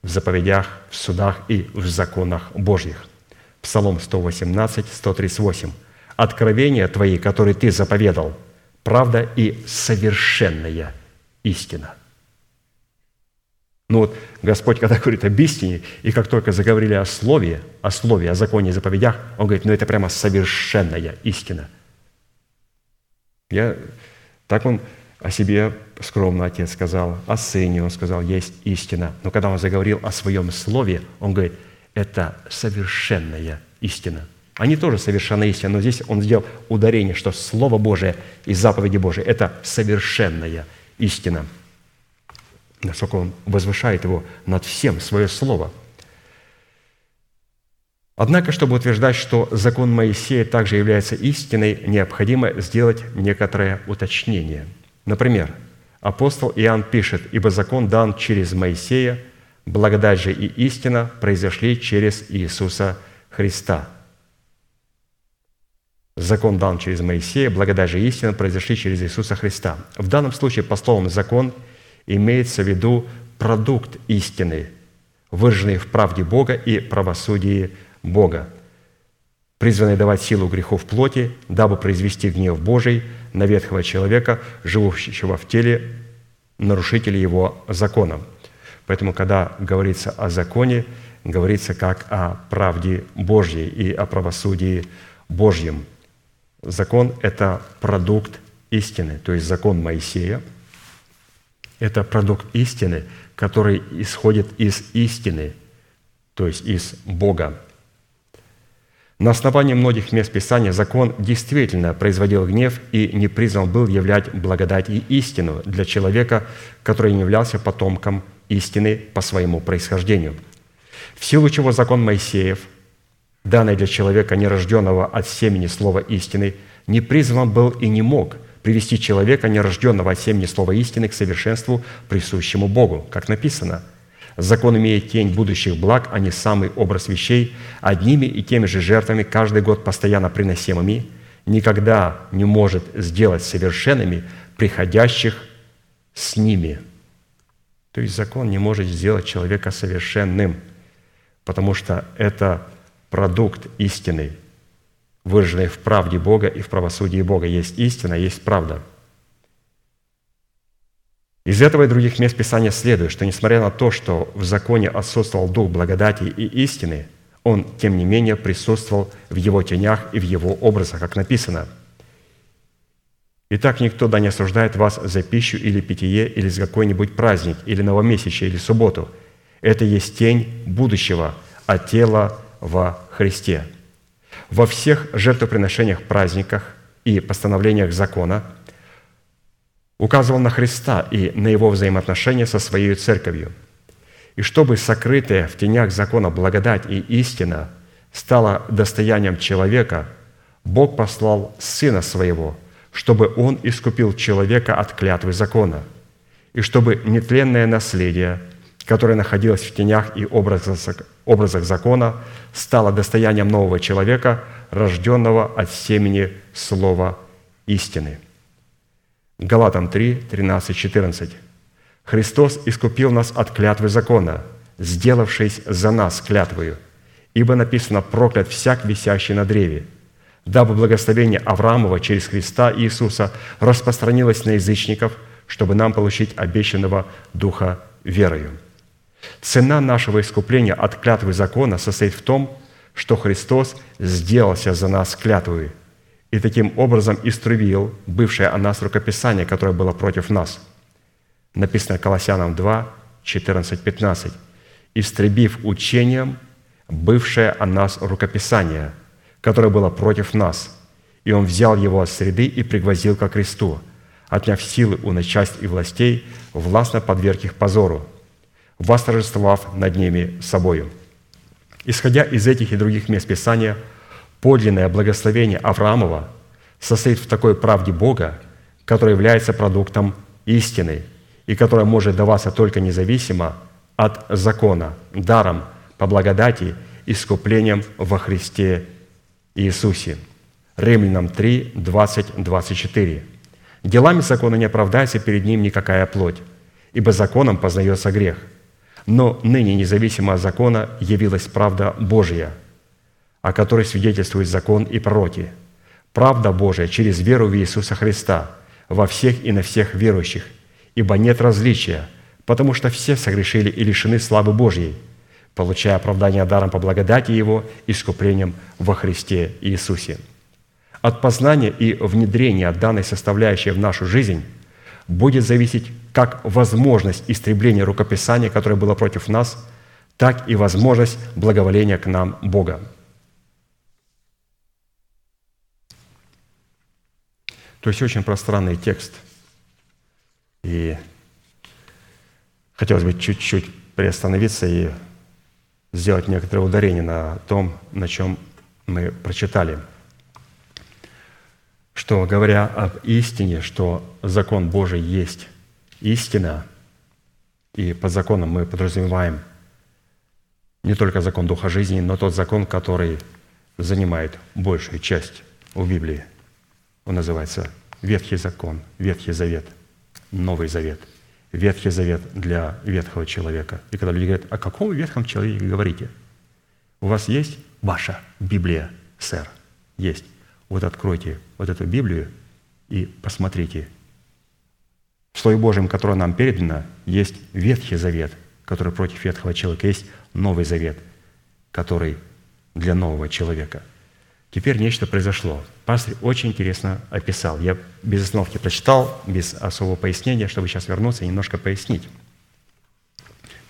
C: в заповедях, в судах и в законах Божьих. Псалом 118, 138. «Откровения твои, которые ты заповедал, правда и совершенная истина». Ну вот Господь, когда говорит об истине, и как только заговорили о слове, о слове, о законе и заповедях, Он говорит, ну это прямо совершенная истина. Я, так Он о себе скромно Отец сказал, о Сыне Он сказал, есть истина. Но когда Он заговорил о Своем Слове, Он говорит, это совершенная истина. Они тоже совершенная истина, но здесь Он сделал ударение, что Слово Божие и заповеди Божие – это совершенная истина – насколько он возвышает его над всем, свое слово. Однако, чтобы утверждать, что закон Моисея также является истиной, необходимо сделать некоторое уточнение. Например, апостол Иоанн пишет, «Ибо закон дан через Моисея, благодать же и истина произошли через Иисуса Христа». Закон дан через Моисея, благодать же и истина произошли через Иисуса Христа. В данном случае, по словам «закон», имеется в виду продукт истины, выраженный в правде Бога и правосудии Бога, призванный давать силу грехов плоти, дабы произвести гнев Божий на ветхого человека, живущего в теле нарушителей его закона. Поэтому, когда говорится о законе, говорится как о правде Божьей и о правосудии Божьем. Закон – это продукт истины, то есть закон Моисея – это продукт истины, который исходит из истины, то есть из Бога. На основании многих мест Писания закон действительно производил гнев и не призван был являть благодать и истину для человека, который не являлся потомком истины по своему происхождению. В силу чего закон Моисеев, данный для человека, нерожденного от семени слова истины, не призван был и не мог – привести человека, нерожденного от семени слова истины, к совершенству, присущему Богу. Как написано, «Закон имеет тень будущих благ, а не самый образ вещей, одними и теми же жертвами, каждый год постоянно приносимыми, никогда не может сделать совершенными приходящих с ними». То есть закон не может сделать человека совершенным, потому что это продукт истины – выраженной в правде Бога и в правосудии Бога. Есть истина, есть правда. Из этого и других мест Писания следует, что несмотря на то, что в законе отсутствовал дух благодати и истины, он, тем не менее, присутствовал в его тенях и в его образах, как написано. «Итак, никто да не осуждает вас за пищу или питье, или за какой-нибудь праздник, или новомесячие, или субботу. Это есть тень будущего, а тело во Христе». Во всех жертвоприношениях, праздниках и постановлениях закона указывал на Христа и на его взаимоотношения со своей церковью. И чтобы сокрытая в тенях закона благодать и истина стала достоянием человека, Бог послал Сына Своего, чтобы Он искупил человека от клятвы закона, и чтобы нетленное наследие, которое находилось в тенях и образах закона стало достоянием нового человека, рожденного от семени слова истины. Галатам 3, 13, 14. «Христос искупил нас от клятвы закона, сделавшись за нас клятвою, ибо написано «проклят всяк, висящий на древе», дабы благословение Авраамова через Христа Иисуса распространилось на язычников, чтобы нам получить обещанного Духа верою». Цена нашего искупления от клятвы закона состоит в том, что Христос сделался за нас клятвой и таким образом истребил бывшее о нас рукописание, которое было против нас. Написано Колоссянам 2, 14, 15. «Истребив учением бывшее о нас рукописание, которое было против нас, и Он взял его от среды и пригвоздил ко кресту, отняв силы у начальств и властей, властно подверг их позору, восторжествовав над ними собою». Исходя из этих и других мест Писания, подлинное благословение Авраамова состоит в такой правде Бога, которая является продуктом истины и которая может даваться только независимо от закона, даром, по благодати, искуплением во Христе Иисусе. Римлянам 3, 20, 24. «Делами закона не оправдается перед ним никакая плоть, ибо законом познается грех. Но ныне, независимо от закона, явилась правда Божья, о которой свидетельствует закон и пророки. Правда Божия через веру в Иисуса Христа во всех и на всех верующих, ибо нет различия, потому что все согрешили и лишены славы Божьей, получая оправдание даром по благодати Его искуплением во Христе Иисусе. От познания и внедрения данной составляющей в нашу жизнь будет зависеть как возможность истребления рукописания, которое было против нас, так и возможность благоволения к нам Бога. То есть очень пространный текст. И хотелось бы чуть-чуть приостановиться и сделать некоторое ударение на том, на чем мы прочитали. Что, говоря об истине, что закон Божий есть истина, и под законом мы подразумеваем не только закон Духа жизни, но тот закон, который занимает большую часть в Библии. Он называется Ветхий закон, Ветхий Завет, Новый Завет. Ветхий Завет для ветхого человека. И когда люди говорят, о каком ветхом человеке говорите? У вас есть ваша Библия, сэр? Есть. Вот откройте вот эту Библию и посмотрите. В Слове Божьем, которое нам передано, есть Ветхий Завет, который против ветхого человека. Есть Новый Завет, который для нового человека – Теперь нечто произошло. Пастор очень интересно описал. Я без остановки прочитал, без особого пояснения, чтобы сейчас вернуться и немножко пояснить.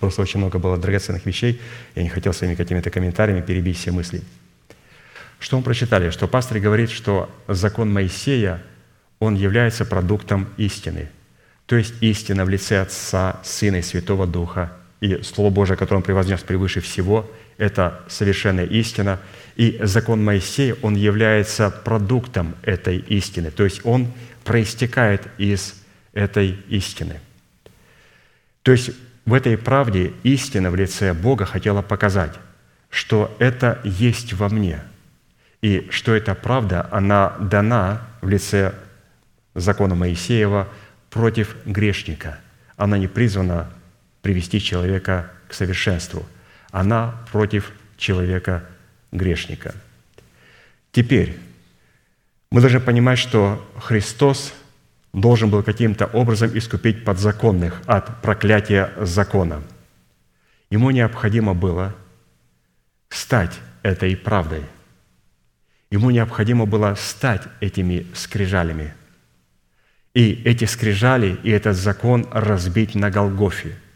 C: Просто очень много было драгоценных вещей. Я не хотел своими какими-то комментариями перебить все мысли. Что мы прочитали? Что пастор говорит, что закон Моисея, он является продуктом истины. То есть истина в лице Отца, Сына и Святого Духа. И Слово Божие, которое он превознес превыше всего, это совершенная истина – и закон Моисея, он является продуктом этой истины, то есть он проистекает из этой истины. То есть в этой правде истина в лице Бога хотела показать, что это есть во мне, и что эта правда, она дана в лице закона Моисеева против грешника. Она не призвана привести человека к совершенству. Она против человека грешника. Теперь мы должны понимать, что Христос должен был каким-то образом искупить подзаконных от проклятия закона. Ему необходимо было стать этой правдой. Ему необходимо было стать этими скрижалями. И эти скрижали, и этот закон разбить на Голгофе –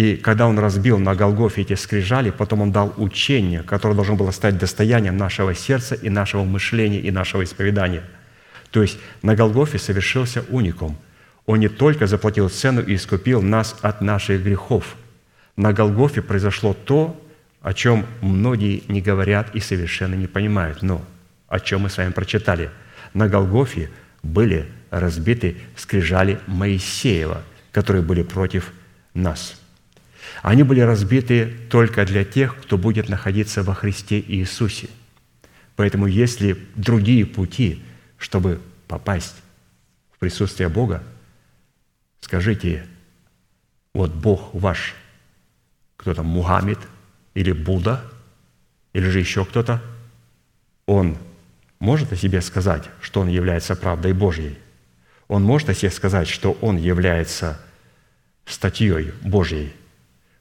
C: и когда он разбил на Голгофе эти скрижали, потом он дал учение, которое должно было стать достоянием нашего сердца и нашего мышления и нашего исповедания. То есть на Голгофе совершился уникум. Он не только заплатил цену и искупил нас от наших грехов. На Голгофе произошло то, о чем многие не говорят и совершенно не понимают, но о чем мы с вами прочитали. На Голгофе были разбиты скрижали Моисеева, которые были против нас – они были разбиты только для тех, кто будет находиться во Христе Иисусе. Поэтому если другие пути, чтобы попасть в присутствие Бога, скажите, вот Бог ваш, кто там, Мухаммед или Будда, или же еще кто-то, он может о себе сказать, что он является правдой Божьей. Он может о себе сказать, что он является статьей Божьей –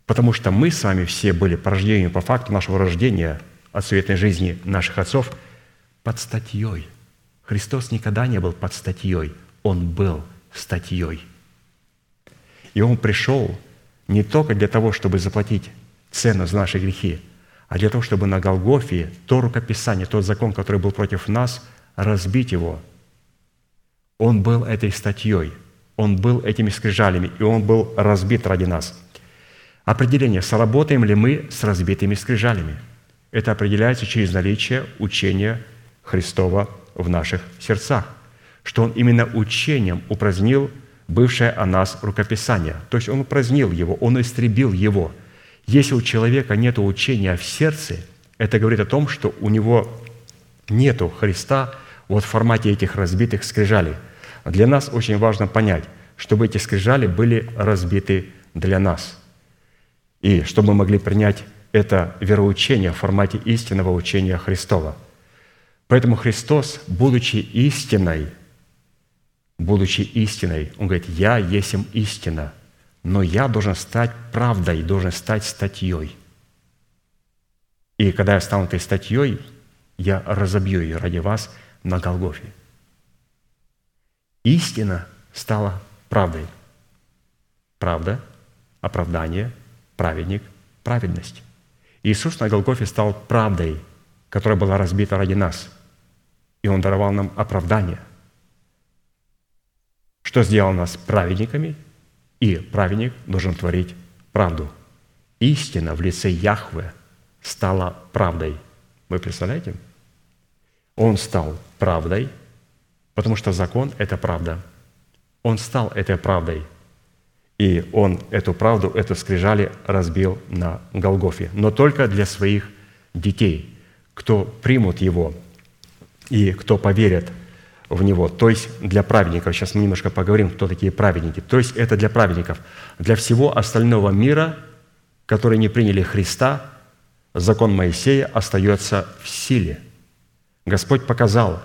C: Потому что мы с вами все были по рождению, по факту нашего рождения от суетной жизни наших отцов под статьей. Христос никогда не был под статьей, Он был статьей. И Он пришел не только для того, чтобы заплатить цену за наши грехи, а для того, чтобы на Голгофе то рукописание, тот закон, который был против нас, разбить его. Он был этой статьей, Он был этими скрижалями, и Он был разбит ради нас – Определение, сработаем ли мы с разбитыми скрижалями. Это определяется через наличие учения Христова в наших сердцах, что Он именно учением упразднил бывшее о нас рукописание. То есть Он упразднил его, Он истребил его. Если у человека нет учения в сердце, это говорит о том, что у него Нету Христа вот в формате этих разбитых скрижалей. Для нас очень важно понять, чтобы эти скрижали были разбиты для нас. И чтобы мы могли принять это вероучение в формате истинного учения Христова. Поэтому Христос, будучи истиной, будучи истиной, Он говорит, «Я есим истина, но я должен стать правдой, должен стать статьей». И когда я стану этой статьей, я разобью ее ради вас на Голгофе. Истина стала правдой. Правда, оправдание, праведник, праведность. Иисус на Голгофе стал правдой, которая была разбита ради нас. И Он даровал нам оправдание. Что сделал нас праведниками? И праведник должен творить правду. Истина в лице Яхве стала правдой. Вы представляете? Он стал правдой, потому что закон – это правда. Он стал этой правдой. И он эту правду, эту скрижали разбил на Голгофе. Но только для своих детей, кто примут его и кто поверят в него. То есть для праведников. Сейчас мы немножко поговорим, кто такие праведники. То есть это для праведников. Для всего остального мира, которые не приняли Христа, закон Моисея остается в силе – Господь показал,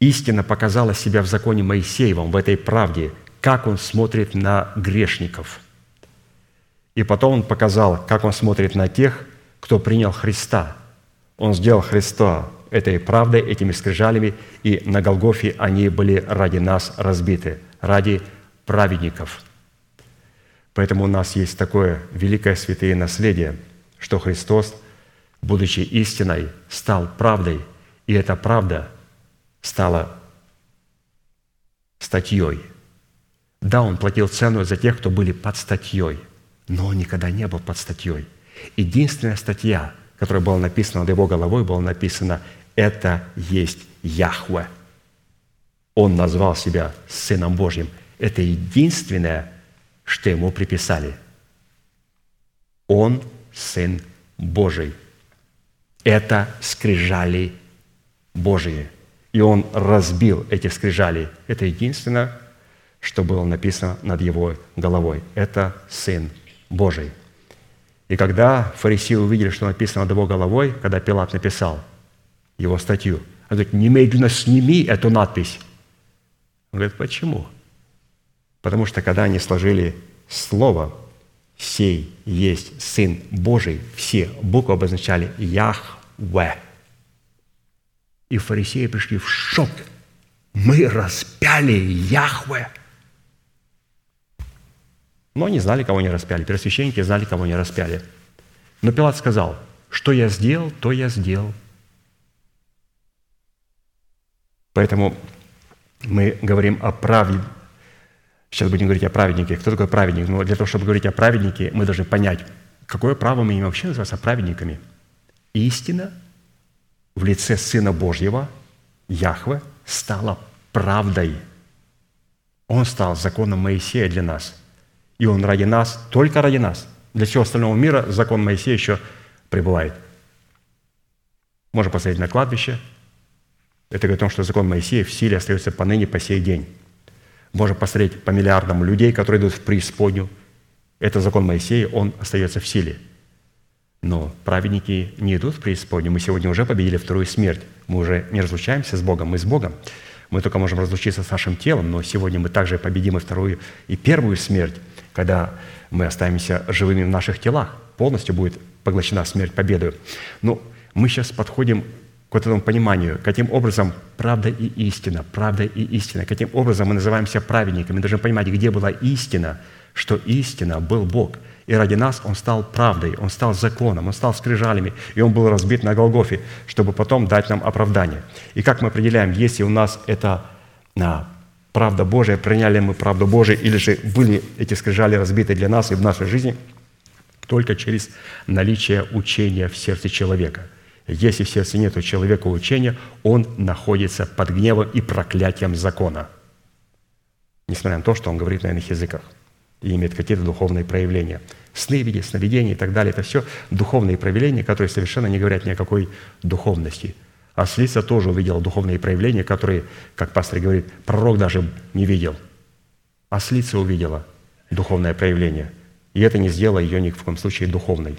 C: истина показала себя в законе Моисеевом, в этой правде, как Он смотрит на грешников. И потом Он показал, как Он смотрит на тех, кто принял Христа. Он сделал Христа этой правдой, этими скрижалями, и на Голгофе они были ради нас разбиты, ради праведников. Поэтому у нас есть такое великое святое наследие, что Христос, будучи истиной, стал правдой – и эта правда стала статьей. Да, он платил цену за тех, кто были под статьей, но он никогда не был под статьей. Единственная статья, которая была написана над его головой, была написана «Это есть Яхве». Он назвал себя Сыном Божьим. Это единственное, что ему приписали. Он Сын Божий. Это скрижали Божьи. И он разбил эти скрижали. Это единственное, что было написано над его головой. Это Сын Божий. И когда фарисеи увидели, что написано над его головой, когда Пилат написал его статью, он говорит, немедленно сними эту надпись. Он говорит, почему? Потому что когда они сложили слово «сей есть Сын Божий», все буквы обозначали «Яхве». И фарисеи пришли в шок. Мы распяли Яхве. Но они знали, кого не распяли. Первосвященники знали, кого не распяли. Но Пилат сказал, что я сделал, то я сделал. Поэтому мы говорим о праве. Сейчас будем говорить о праведнике. Кто такой праведник? Но для того, чтобы говорить о праведнике, мы должны понять, какое право мы имеем вообще называться праведниками. Истина – в лице Сына Божьего, Яхве, стала правдой. Он стал законом Моисея для нас. И он ради нас, только ради нас. Для всего остального мира закон Моисея еще пребывает. Можно посмотреть на кладбище. Это говорит о том, что закон Моисея в силе остается поныне по сей день. Можно посмотреть по миллиардам людей, которые идут в преисподнюю. Это закон Моисея, он остается в силе – но праведники не идут в преисподнюю. Мы сегодня уже победили вторую смерть. Мы уже не разлучаемся с Богом, мы с Богом. Мы только можем разлучиться с нашим телом, но сегодня мы также победим и вторую, и первую смерть, когда мы останемся живыми в наших телах. Полностью будет поглощена смерть победою. Но мы сейчас подходим к вот этому пониманию, каким образом правда и истина, правда и истина, каким образом мы называемся праведниками. Мы должны понимать, где была истина, что истина был Бог – и ради нас Он стал правдой, Он стал законом, Он стал скрижалями, и Он был разбит на Голгофе, чтобы потом дать нам оправдание. И как мы определяем, если у нас это а, правда Божия, приняли мы правду Божию, или же были эти скрижали разбиты для нас и в нашей жизни, только через наличие учения в сердце человека. Если в сердце нет у человека учения, он находится под гневом и проклятием закона. Несмотря на то, что он говорит на иных языках и имеет какие-то духовные проявления – сны видеть, сновидения и так далее. Это все духовные проявления, которые совершенно не говорят ни о какой духовности. Ослица тоже увидела духовные проявления, которые, как пастор говорит, пророк даже не видел. Ослица увидела духовное проявление. И это не сделало ее ни в коем случае духовной.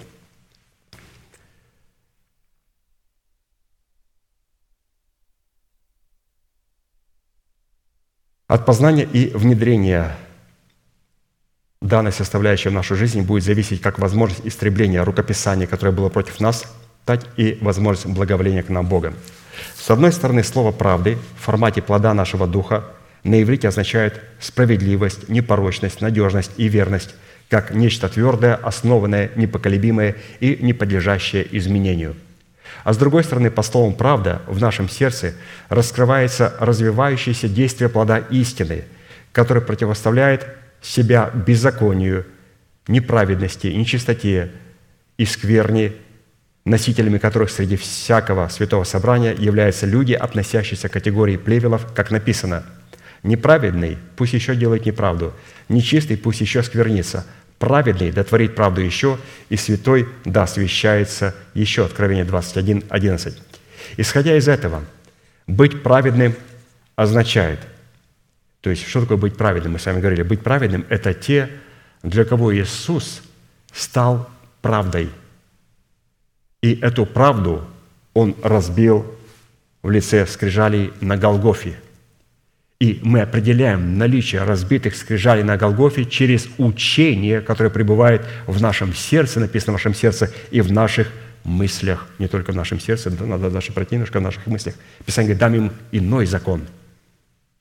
C: От познания и внедрения данной составляющей в нашу жизнь будет зависеть как возможность истребления рукописания, которое было против нас, так и возможность благоволения к нам Бога. С одной стороны, слово правды в формате плода нашего духа на иврите означает справедливость, непорочность, надежность и верность, как нечто твердое, основанное, непоколебимое и не подлежащее изменению – а с другой стороны, по словам «правда» в нашем сердце раскрывается развивающееся действие плода истины, которое противоставляет себя беззаконию, неправедности, нечистоте и скверни, носителями которых среди всякого святого собрания являются люди, относящиеся к категории плевелов, как написано «Неправедный пусть еще делает неправду, нечистый пусть еще сквернится, праведный да творит правду еще, и святой да освящается еще». Откровение 21, 11. Исходя из этого, быть праведным означает, то есть что такое быть праведным? Мы с вами говорили, быть праведным – это те, для кого Иисус стал правдой. И эту правду Он разбил в лице скрижалей на Голгофе – и мы определяем наличие разбитых скрижалей на Голгофе через учение, которое пребывает в нашем сердце, написано в нашем сердце, и в наших мыслях. Не только в нашем сердце, надо даже пройти немножко в наших мыслях. Писание говорит, дам им иной закон,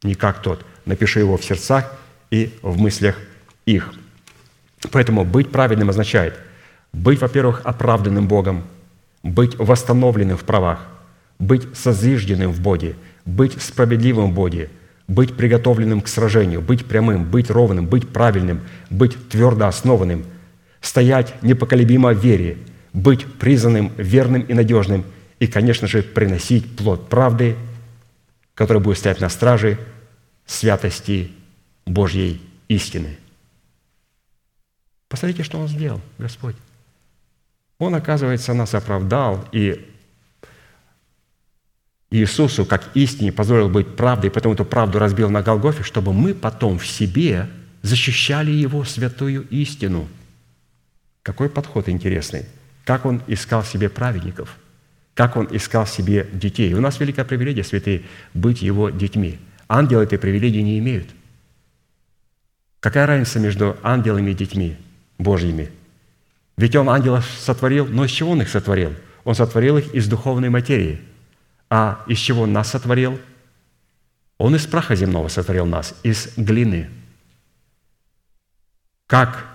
C: не как тот. Напиши его в сердцах и в мыслях их. Поэтому быть праведным означает быть, во-первых, оправданным Богом, быть восстановленным в правах, быть созижденным в Боге, быть справедливым в Боге – быть приготовленным к сражению, быть прямым, быть ровным, быть правильным, быть твердо основанным, стоять непоколебимо в вере, быть признанным верным и надежным и, конечно же, приносить плод правды, который будет стоять на страже святости Божьей истины. Посмотрите, что Он сделал, Господь. Он, оказывается, нас оправдал и Иисусу, как истине, позволил быть правдой, и поэтому эту правду разбил на Голгофе, чтобы мы потом в себе защищали Его святую истину. Какой подход интересный. Как Он искал себе праведников, как Он искал себе детей. У нас великое привилегия, святые, быть Его детьми. Ангелы этой привилегии не имеют. Какая разница между ангелами и детьми Божьими? Ведь Он ангелов сотворил, но из чего Он их сотворил? Он сотворил их из духовной материи – а из чего нас сотворил? Он из праха земного сотворил нас, из глины. Как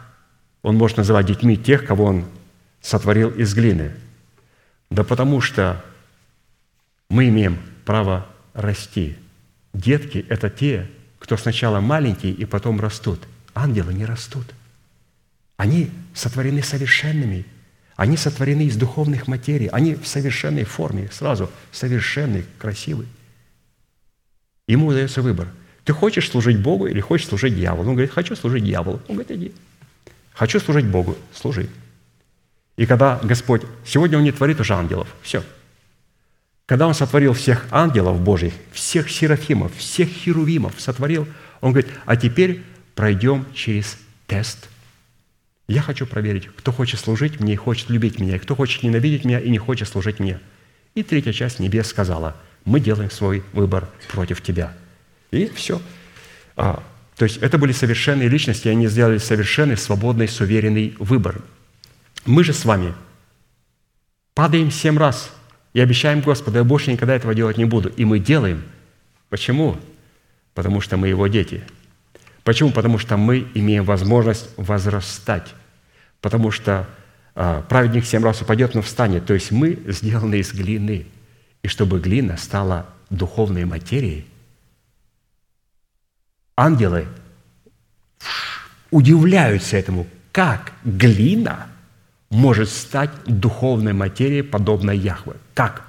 C: Он может называть детьми тех, кого Он сотворил из глины? Да потому что мы имеем право расти. Детки – это те, кто сначала маленькие и потом растут. Ангелы не растут. Они сотворены совершенными – они сотворены из духовных материй. Они в совершенной форме, сразу совершенный, красивый. Ему дается выбор. Ты хочешь служить Богу или хочешь служить дьяволу? Он говорит, хочу служить дьяволу. Он говорит, иди. Хочу служить Богу, служи. И когда Господь, сегодня Он не творит уже ангелов, все. Когда Он сотворил всех ангелов Божьих, всех серафимов, всех херувимов сотворил, Он говорит, а теперь пройдем через тест – я хочу проверить, кто хочет служить мне и хочет любить меня, и кто хочет ненавидеть меня и не хочет служить мне. И третья часть небес сказала, мы делаем свой выбор против тебя. И все. А, то есть это были совершенные личности, и они сделали совершенный, свободный, суверенный выбор. Мы же с вами падаем семь раз и обещаем Господу, я больше никогда этого делать не буду. И мы делаем. Почему? Потому что мы Его дети – Почему? Потому что мы имеем возможность возрастать. Потому что а, праведник семь раз упадет, но встанет. То есть мы сделаны из глины. И чтобы глина стала духовной материей, ангелы удивляются этому, как глина может стать духовной материей, подобной Яхве. Как?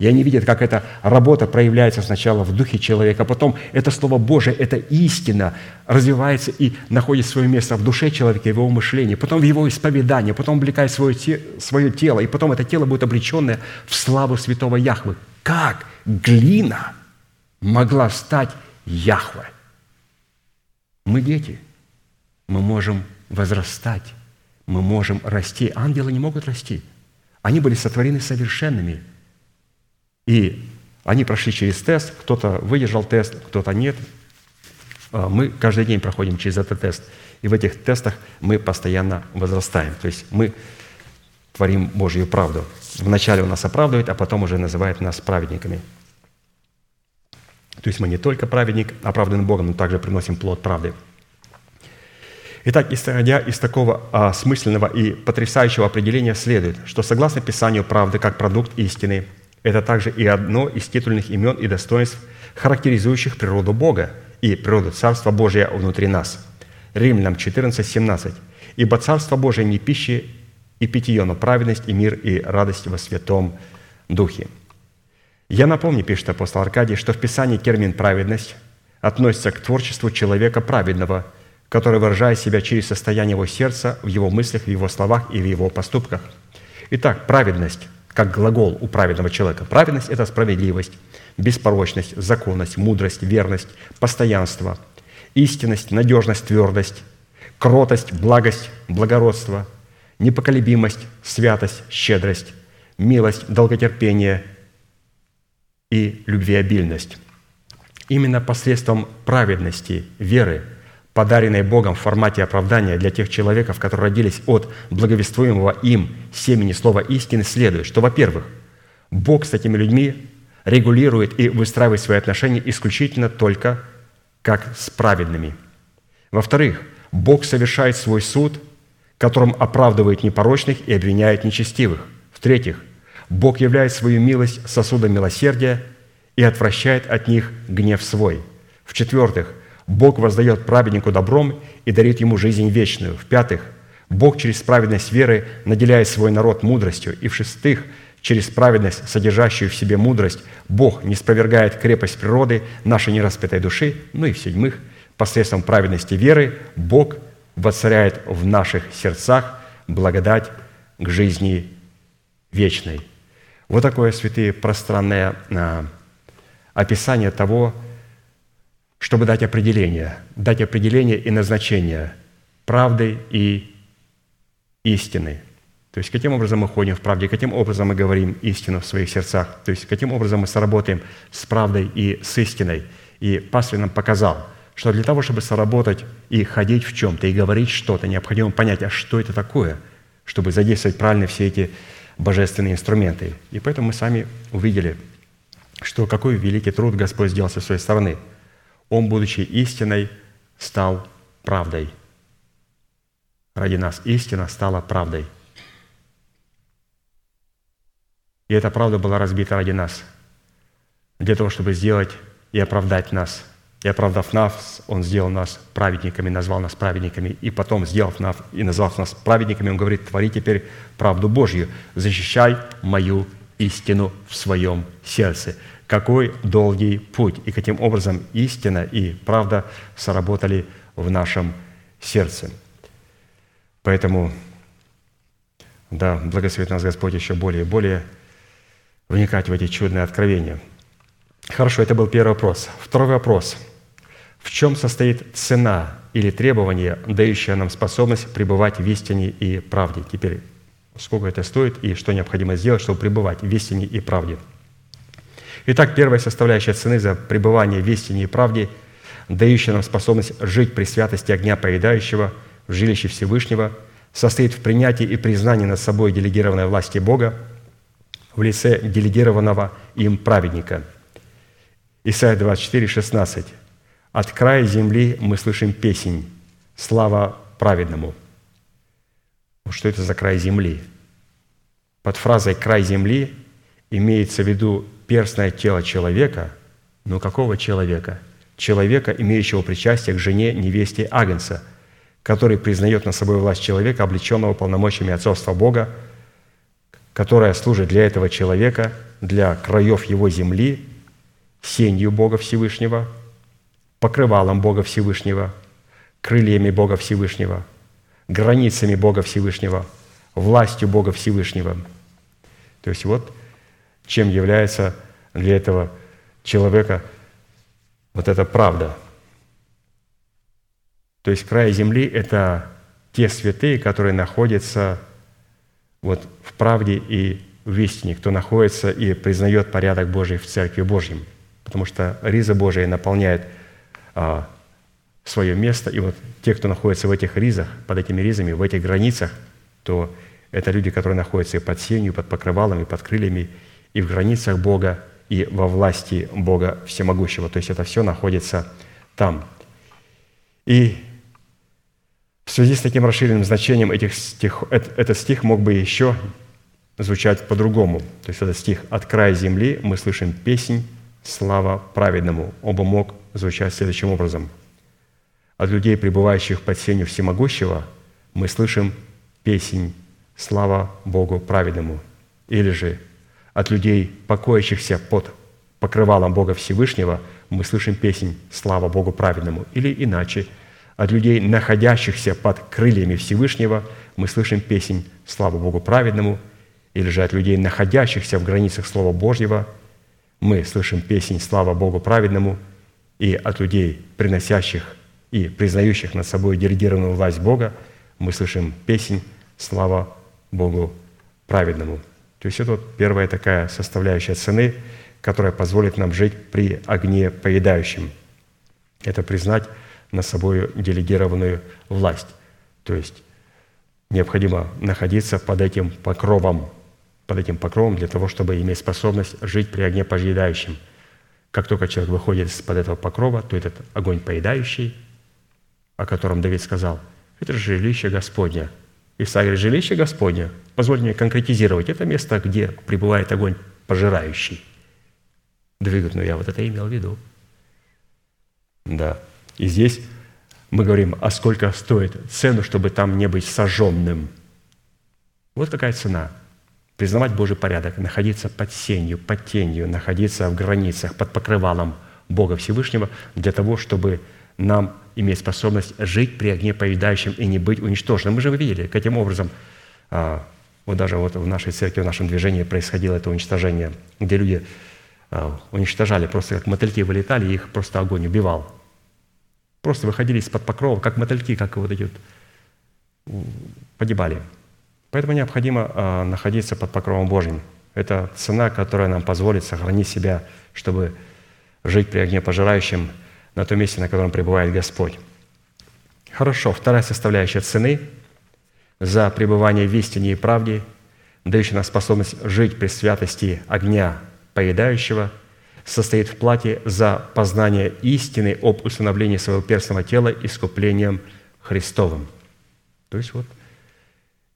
C: И они видят, как эта работа проявляется сначала в духе человека, потом это Слово Божие, это истина развивается и находит свое место в душе человека, в его мышлении, потом в его исповедании, потом облекает свое, те, свое тело, и потом это тело будет облеченное в славу святого Яхвы. Как глина могла стать Яхве? Мы дети, мы можем возрастать, мы можем расти. Ангелы не могут расти. Они были сотворены совершенными. И они прошли через тест, кто-то выдержал тест, кто-то нет. А мы каждый день проходим через этот тест. И в этих тестах мы постоянно возрастаем. То есть мы творим Божью правду. Вначале Он нас оправдывает, а потом уже называет нас праведниками. То есть мы не только праведник, оправданный Богом, но также приносим плод правды. Итак, исходя из такого осмысленного и потрясающего определения следует, что согласно Писанию правды как продукт истины, это также и одно из титульных имен и достоинств, характеризующих природу Бога и природу Царства Божия внутри нас. Римлянам 14, 17. «Ибо Царство Божие не пищи и питье, но праведность и мир и радость во Святом Духе». Я напомню, пишет апостол Аркадий, что в Писании термин «праведность» относится к творчеству человека праведного, который выражает себя через состояние его сердца, в его мыслях, в его словах и в его поступках. Итак, праведность – как глагол у праведного человека. Праведность – это справедливость, беспорочность, законность, мудрость, верность, постоянство, истинность, надежность, твердость, кротость, благость, благородство, непоколебимость, святость, щедрость, милость, долготерпение и любвеобильность. Именно посредством праведности, веры – подаренной Богом в формате оправдания для тех человеков, которые родились от благовествуемого им семени слова истины, следует, что, во-первых, Бог с этими людьми регулирует и выстраивает свои отношения исключительно только как с праведными. Во-вторых, Бог совершает свой суд, которым оправдывает непорочных и обвиняет нечестивых. В-третьих, Бог являет свою милость сосудом милосердия и отвращает от них гнев свой. В-четвертых, Бог воздает праведнику добром и дарит ему жизнь вечную. В-пятых, Бог через праведность веры наделяет свой народ мудростью. И в-шестых, через праведность, содержащую в себе мудрость, Бог не спровергает крепость природы нашей нераспятой души. Ну и в-седьмых, посредством праведности веры Бог воцаряет в наших сердцах благодать к жизни вечной. Вот такое, святые, пространное а, описание того, чтобы дать определение, дать определение и назначение правды и истины. То есть, каким образом мы ходим в правде, каким образом мы говорим истину в своих сердцах, то есть, каким образом мы сработаем с правдой и с истиной. И пастор нам показал, что для того, чтобы сработать и ходить в чем-то, и говорить что-то, необходимо понять, а что это такое, чтобы задействовать правильно все эти божественные инструменты. И поэтому мы сами увидели, что какой великий труд Господь сделал со своей стороны – он, будучи истиной, стал правдой. Ради нас истина стала правдой. И эта правда была разбита ради нас, для того, чтобы сделать и оправдать нас. И оправдав нас, Он сделал нас праведниками, назвал нас праведниками. И потом, сделав нас и назвав нас праведниками, Он говорит, твори теперь правду Божью, защищай мою истину в своем сердце какой долгий путь, и каким образом истина и правда сработали в нашем сердце. Поэтому, да, благословит нас Господь еще более и более вникать в эти чудные откровения. Хорошо, это был первый вопрос. Второй вопрос. В чем состоит цена или требование, дающее нам способность пребывать в истине и правде? Теперь, сколько это стоит и что необходимо сделать, чтобы пребывать в истине и правде – Итак, первая составляющая цены за пребывание в истине и правде, дающая нам способность жить при святости огня поедающего в жилище Всевышнего, состоит в принятии и признании над собой делегированной власти Бога в лице делегированного им праведника. Исайя 24, 16. «От края земли мы слышим песнь, слава праведному». Что это за край земли? Под фразой «край земли» имеется в виду перстное тело человека, но какого человека? Человека, имеющего причастие к жене, невесте Агнца, который признает на собой власть человека, облеченного полномочиями отцовства Бога, которая служит для этого человека, для краев его земли, сенью Бога Всевышнего, покрывалом Бога Всевышнего, крыльями Бога Всевышнего, границами Бога Всевышнего, властью Бога Всевышнего. То есть вот чем является для этого человека вот эта правда. То есть край земли – это те святые, которые находятся вот в правде и в истине, кто находится и признает порядок Божий в Церкви Божьем. Потому что риза Божия наполняет а, свое место, и вот те, кто находится в этих ризах, под этими ризами, в этих границах, то это люди, которые находятся и под сенью, под покрывалом, и под крыльями, и в границах Бога, и во власти Бога Всемогущего. То есть это все находится там. И в связи с таким расширенным значением этих стих, этот стих мог бы еще звучать по-другому. То есть этот стих «От края земли мы слышим песнь, слава праведному». Оба мог звучать следующим образом. «От людей, пребывающих под сенью всемогущего, мы слышим песнь, слава Богу праведному». Или же «От людей, покоящихся под покрывалом Бога Всевышнего, мы слышим песнь «Слава Богу праведному». Или иначе – от людей, находящихся под крыльями Всевышнего, мы слышим песнь «Слава Богу праведному», или же от людей, находящихся в границах Слова Божьего, мы слышим песнь «Слава Богу праведному», и от людей, приносящих и признающих над собой делегированную власть Бога, мы слышим песнь «Слава Богу праведному». То есть это вот первая такая составляющая цены, которая позволит нам жить при огне поедающем. Это признать на собой делегированную власть. То есть необходимо находиться под этим покровом, под этим покровом для того, чтобы иметь способность жить при огне поедающем. Как только человек выходит из-под этого покрова, то этот огонь поедающий, о котором Давид сказал, это жилище Господня. Исаия говорит, жилище Господня. Позвольте мне конкретизировать. Это место, где пребывает огонь пожирающий. Давид говорит, ну я вот это имел в виду. Да. И здесь мы говорим, а сколько стоит цену, чтобы там не быть сожженным. Вот какая цена. Признавать Божий порядок, находиться под сенью, под тенью, находиться в границах, под покрывалом Бога Всевышнего для того, чтобы нам иметь способность жить при огне поедающем и не быть уничтоженным. Мы же видели, каким образом а, вот даже вот в нашей церкви, в нашем движении происходило это уничтожение, где люди а, уничтожали, просто как мотыльки вылетали, и их просто огонь убивал. Просто выходили из-под покрова, как мотыльки, как вот эти вот погибали. Поэтому необходимо а, находиться под покровом Божьим. Это цена, которая нам позволит сохранить себя, чтобы жить при огне пожирающем на том месте, на котором пребывает Господь. Хорошо, вторая составляющая цены за пребывание в истине и правде, дающая нам способность жить при святости огня поедающего – состоит в плате за познание истины об установлении своего перстного тела искуплением Христовым. То есть вот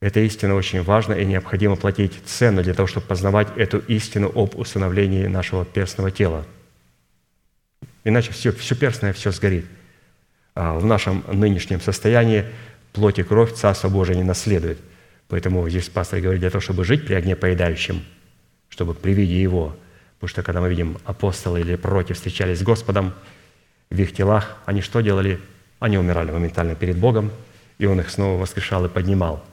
C: эта истина очень важна и необходимо платить цену для того, чтобы познавать эту истину об установлении нашего перстного тела. Иначе все, все перстное все сгорит. А в нашем нынешнем состоянии плоть и кровь Царство Божие не наследует. Поэтому здесь пастор говорит, для того, чтобы жить при огне поедающем, чтобы при виде его Потому что когда мы видим апостолы или пророки встречались с Господом в их телах, они что делали? Они умирали моментально перед Богом, и Он их снова воскрешал и поднимал.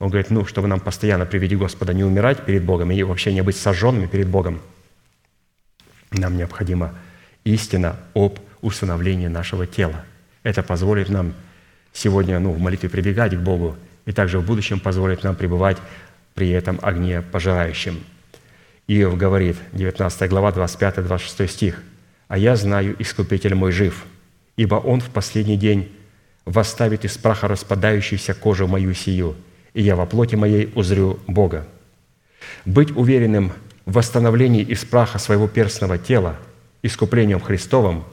C: Он говорит, ну, чтобы нам постоянно при виде Господа не умирать перед Богом и вообще не быть сожженными перед Богом, нам необходима истина об установлении нашего тела. Это позволит нам сегодня ну, в молитве прибегать к Богу, и также в будущем позволит нам пребывать при этом огне пожирающем – Иов говорит, 19 глава, 25-26 стих, «А я знаю, Искупитель мой жив, ибо Он в последний день восставит из праха распадающуюся кожу мою сию, и я во плоти моей узрю Бога». Быть уверенным в восстановлении из праха своего перстного тела, искуплением Христовым,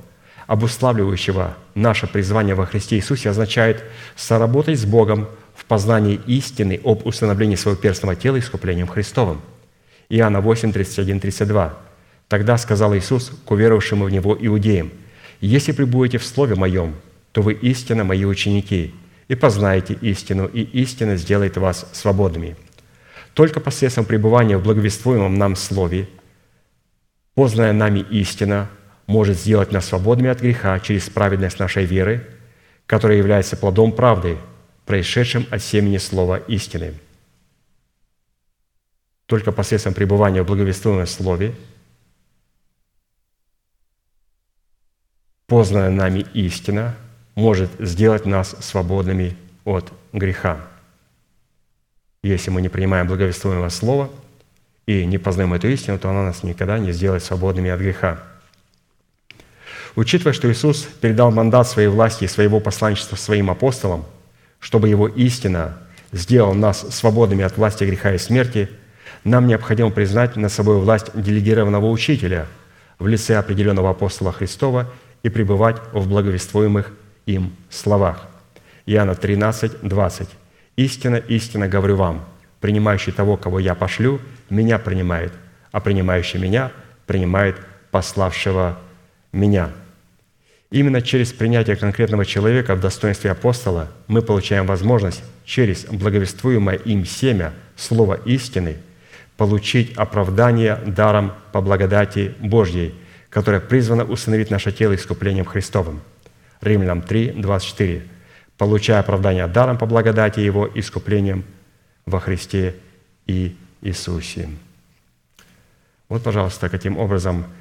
C: обуславливающего наше призвание во Христе Иисусе, означает соработать с Богом в познании истины об установлении своего перстного тела искуплением Христовым – Иоанна 8, 31, 32. «Тогда сказал Иисус к уверовавшим в Него иудеям, «Если пребудете в Слове Моем, то вы истинно Мои ученики, и познаете истину, и истина сделает вас свободными». Только посредством пребывания в благовествуемом нам Слове, Познанная нами истина может сделать нас свободными от греха через праведность нашей веры, которая является плодом правды, происшедшим от семени слова истины. Только посредством пребывания в Благовествованном слове познанная нами истина может сделать нас свободными от греха. Если мы не принимаем благовествуемого слова – и не познаем эту истину, то она нас никогда не сделает свободными от греха. Учитывая, что Иисус передал мандат своей власти и своего посланничества своим апостолам, чтобы Его истина сделала нас свободными от власти греха и смерти, нам необходимо признать над собой власть делегированного учителя в лице определенного апостола Христова и пребывать в благовествуемых им словах. Иоанна 13, 20. «Истина, истина говорю вам, принимающий того, кого я пошлю, меня принимает, а принимающий меня принимает пославшего меня». Именно через принятие конкретного человека в достоинстве апостола мы получаем возможность через благовествуемое им семя Слова истины получить оправдание даром по благодати Божьей, которое призвано установить наше тело искуплением Христовым. Римлянам 3, 24. «Получая оправдание даром по благодати Его искуплением во Христе и Иисусе». Вот, пожалуйста, каким образом –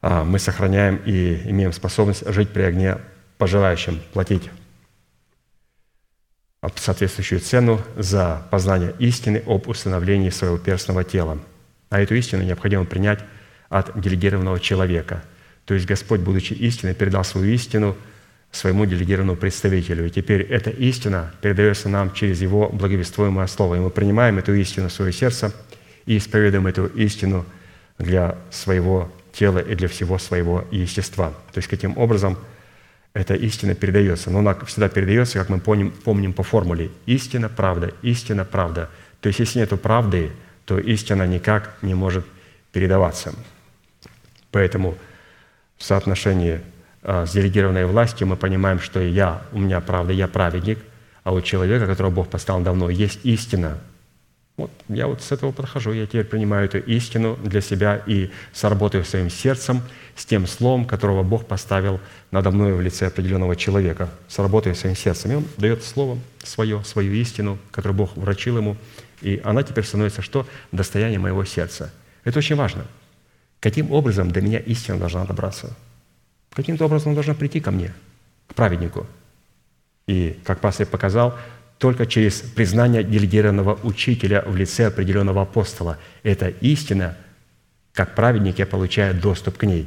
C: а, мы сохраняем и имеем способность жить при огне пожелающим платить соответствующую цену за познание истины об установлении своего перстного тела. А эту истину необходимо принять от делегированного человека. То есть Господь, будучи истиной, передал свою истину своему делегированному представителю. И теперь эта истина передается нам через Его благовествуемое Слово. И мы принимаем эту истину в свое сердце и исповедуем эту истину для своего тела и для всего своего естества. То есть каким образом эта истина передается. Но она всегда передается, как мы помним, помним по формуле. Истина, правда, истина, правда. То есть если нет правды, то истина никак не может передаваться. Поэтому в соотношении с делегированной властью мы понимаем, что я, у меня правда, я праведник, а у человека, которого Бог поставил давно, есть истина, вот я вот с этого подхожу, я теперь принимаю эту истину для себя и сработаю своим сердцем с тем словом, которого Бог поставил надо мной в лице определенного человека. Сработаю своим сердцем. И он дает слово свое, свою истину, которую Бог врачил ему, и она теперь становится что? Достояние моего сердца. Это очень важно. Каким образом до меня истина должна добраться? Каким-то образом должна прийти ко мне, к праведнику. И, как пастор показал, только через признание делегированного учителя в лице определенного апостола. Это истина, как праведник я получаю доступ к ней.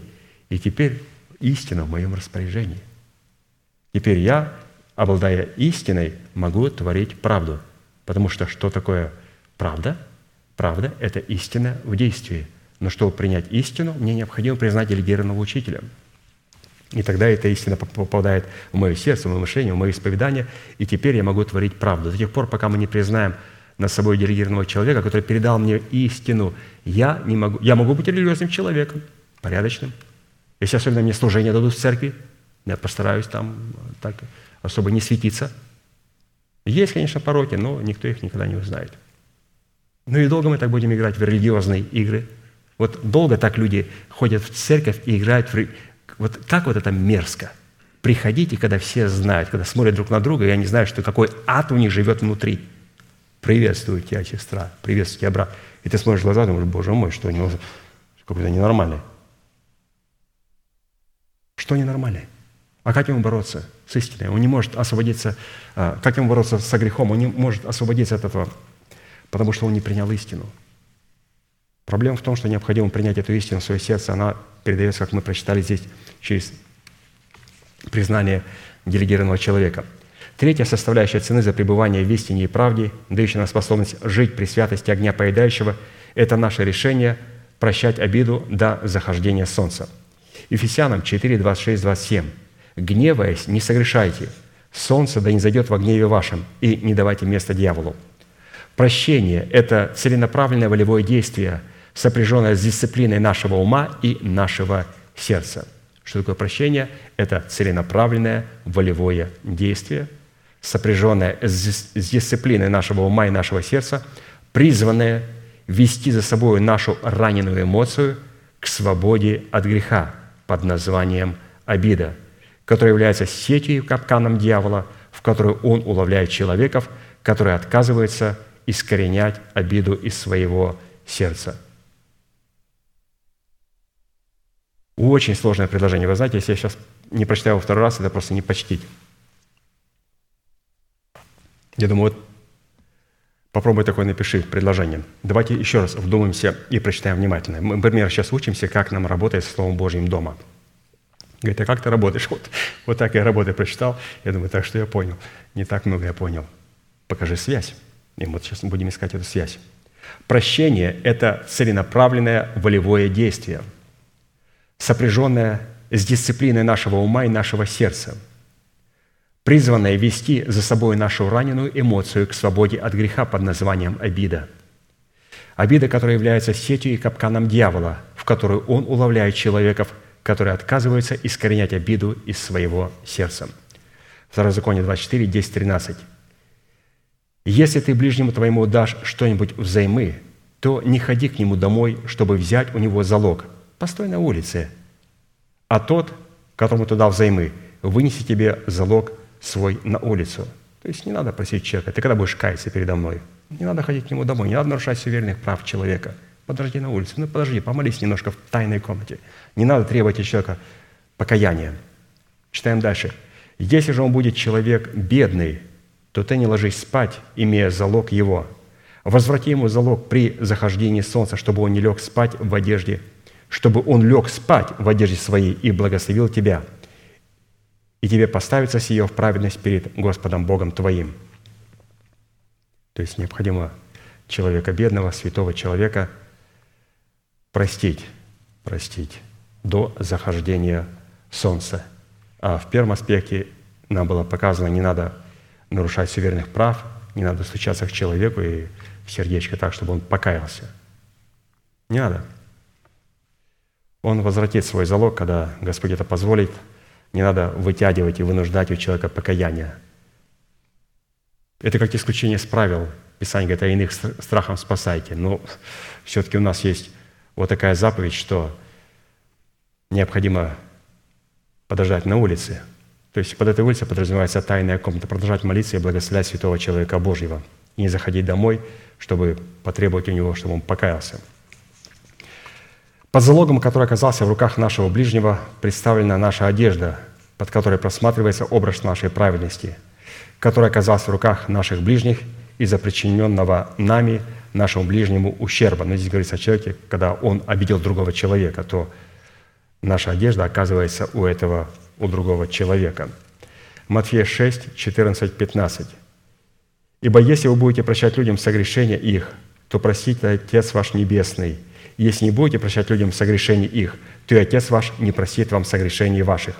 C: И теперь истина в моем распоряжении. Теперь я, обладая истиной, могу творить правду. Потому что что такое правда? Правда – это истина в действии. Но чтобы принять истину, мне необходимо признать делегированного учителя – и тогда эта истина попадает в мое сердце, в мое мышление, в мое исповедание, и теперь я могу творить правду. До тех пор, пока мы не признаем над собой делегированного человека, который передал мне истину, я, не могу, я могу быть религиозным человеком, порядочным. Если особенно мне служение дадут в церкви, я постараюсь там так особо не светиться. Есть, конечно, пороки, но никто их никогда не узнает. Ну и долго мы так будем играть в религиозные игры. Вот долго так люди ходят в церковь и играют в вот как вот это мерзко. Приходите, когда все знают, когда смотрят друг на друга, и они знают, что какой ад у них живет внутри. Приветствую тебя, сестра, приветствую тебя, брат. И ты смотришь в глаза, думаешь, боже мой, что у него какой-то ненормальный. Что ненормальный? А как ему бороться с истиной? Он не может освободиться. А, как ему бороться со грехом? Он не может освободиться от этого, потому что он не принял истину. Проблема в том, что необходимо принять эту истину в свое сердце. Она передается, как мы прочитали здесь, через признание делегированного человека. Третья составляющая цены за пребывание в истине и правде, дающая нам способность жить при святости огня поедающего, это наше решение прощать обиду до захождения солнца. Ефесянам 4, 26, 27. «Гневаясь, не согрешайте, солнце да не зайдет во гневе вашем, и не давайте место дьяволу». Прощение – это целенаправленное волевое действие, сопряженное с дисциплиной нашего ума и нашего сердца – что такое прощение? Это целенаправленное волевое действие, сопряженное с дисциплиной нашего ума и нашего сердца, призванное вести за собой нашу раненую эмоцию к свободе от греха под названием обида, которая является сетью и капканом дьявола, в которую он уловляет человеков, которые отказываются искоренять обиду из своего сердца – Очень сложное предложение. Вы знаете, если я сейчас не прочитаю его второй раз, это просто не почтить. Я думаю, вот попробуй такое напиши предложение. Давайте еще раз вдумаемся и прочитаем внимательно. Мы, например, сейчас учимся, как нам работать с Словом Божьим дома. Говорит, а как ты работаешь? <laughs> Вот, вот так я работаю, прочитал. Я думаю, так что я понял. Не так много я понял. Покажи связь. И вот сейчас мы будем искать эту связь. Прощение – это целенаправленное волевое действие, сопряженное с дисциплиной нашего ума и нашего сердца, призванное вести за собой нашу раненую эмоцию к свободе от греха под названием обида. Обида, которая является сетью и капканом дьявола, в которую он уловляет человеков, которые отказываются искоренять обиду из своего сердца. Второзаконие 24, 10, 13. Если ты ближнему твоему дашь что-нибудь взаймы, то не ходи к нему домой, чтобы взять у него залог. Постой на улице. А тот, которому ты дал взаймы, вынеси тебе залог свой на улицу. То есть не надо просить человека, ты когда будешь каяться передо мной? Не надо ходить к нему домой, не надо нарушать суверенных прав человека. Подожди на улице, ну подожди, помолись немножко в тайной комнате. Не надо требовать от человека покаяния. Читаем дальше. Если же он будет человек бедный, то ты не ложись спать, имея залог его. Возврати ему залог при захождении солнца, чтобы он не лег спать в одежде, чтобы он лег спать в одежде своей и благословил тебя. И тебе поставится сие в праведность перед Господом Богом твоим. То есть необходимо человека бедного, святого человека простить, простить до захождения солнца. А в первом аспекте нам было показано, не надо нарушать суверенных прав, не надо стучаться к человеку и в сердечко так, чтобы он покаялся. Не надо. Он возвратит свой залог, когда Господь это позволит. Не надо вытягивать и вынуждать у человека покаяние. Это как исключение с правил. Писание говорит, а иных страхом спасайте. Но все-таки у нас есть вот такая заповедь, что необходимо подождать на улице – то есть под этой улицей подразумевается тайная комната. Продолжать молиться и благословлять святого человека Божьего. И не заходить домой, чтобы потребовать у него, чтобы он покаялся. Под залогом, который оказался в руках нашего ближнего, представлена наша одежда, под которой просматривается образ нашей праведности, который оказался в руках наших ближних из-за причиненного нами, нашему ближнему ущерба. Но здесь говорится о человеке, когда он обидел другого человека, то наша одежда оказывается у этого у другого человека. Матфея 6, 14, 15. «Ибо если вы будете прощать людям согрешения их, то простит Отец ваш Небесный. Если не будете прощать людям согрешений их, то и Отец ваш не простит вам согрешений ваших.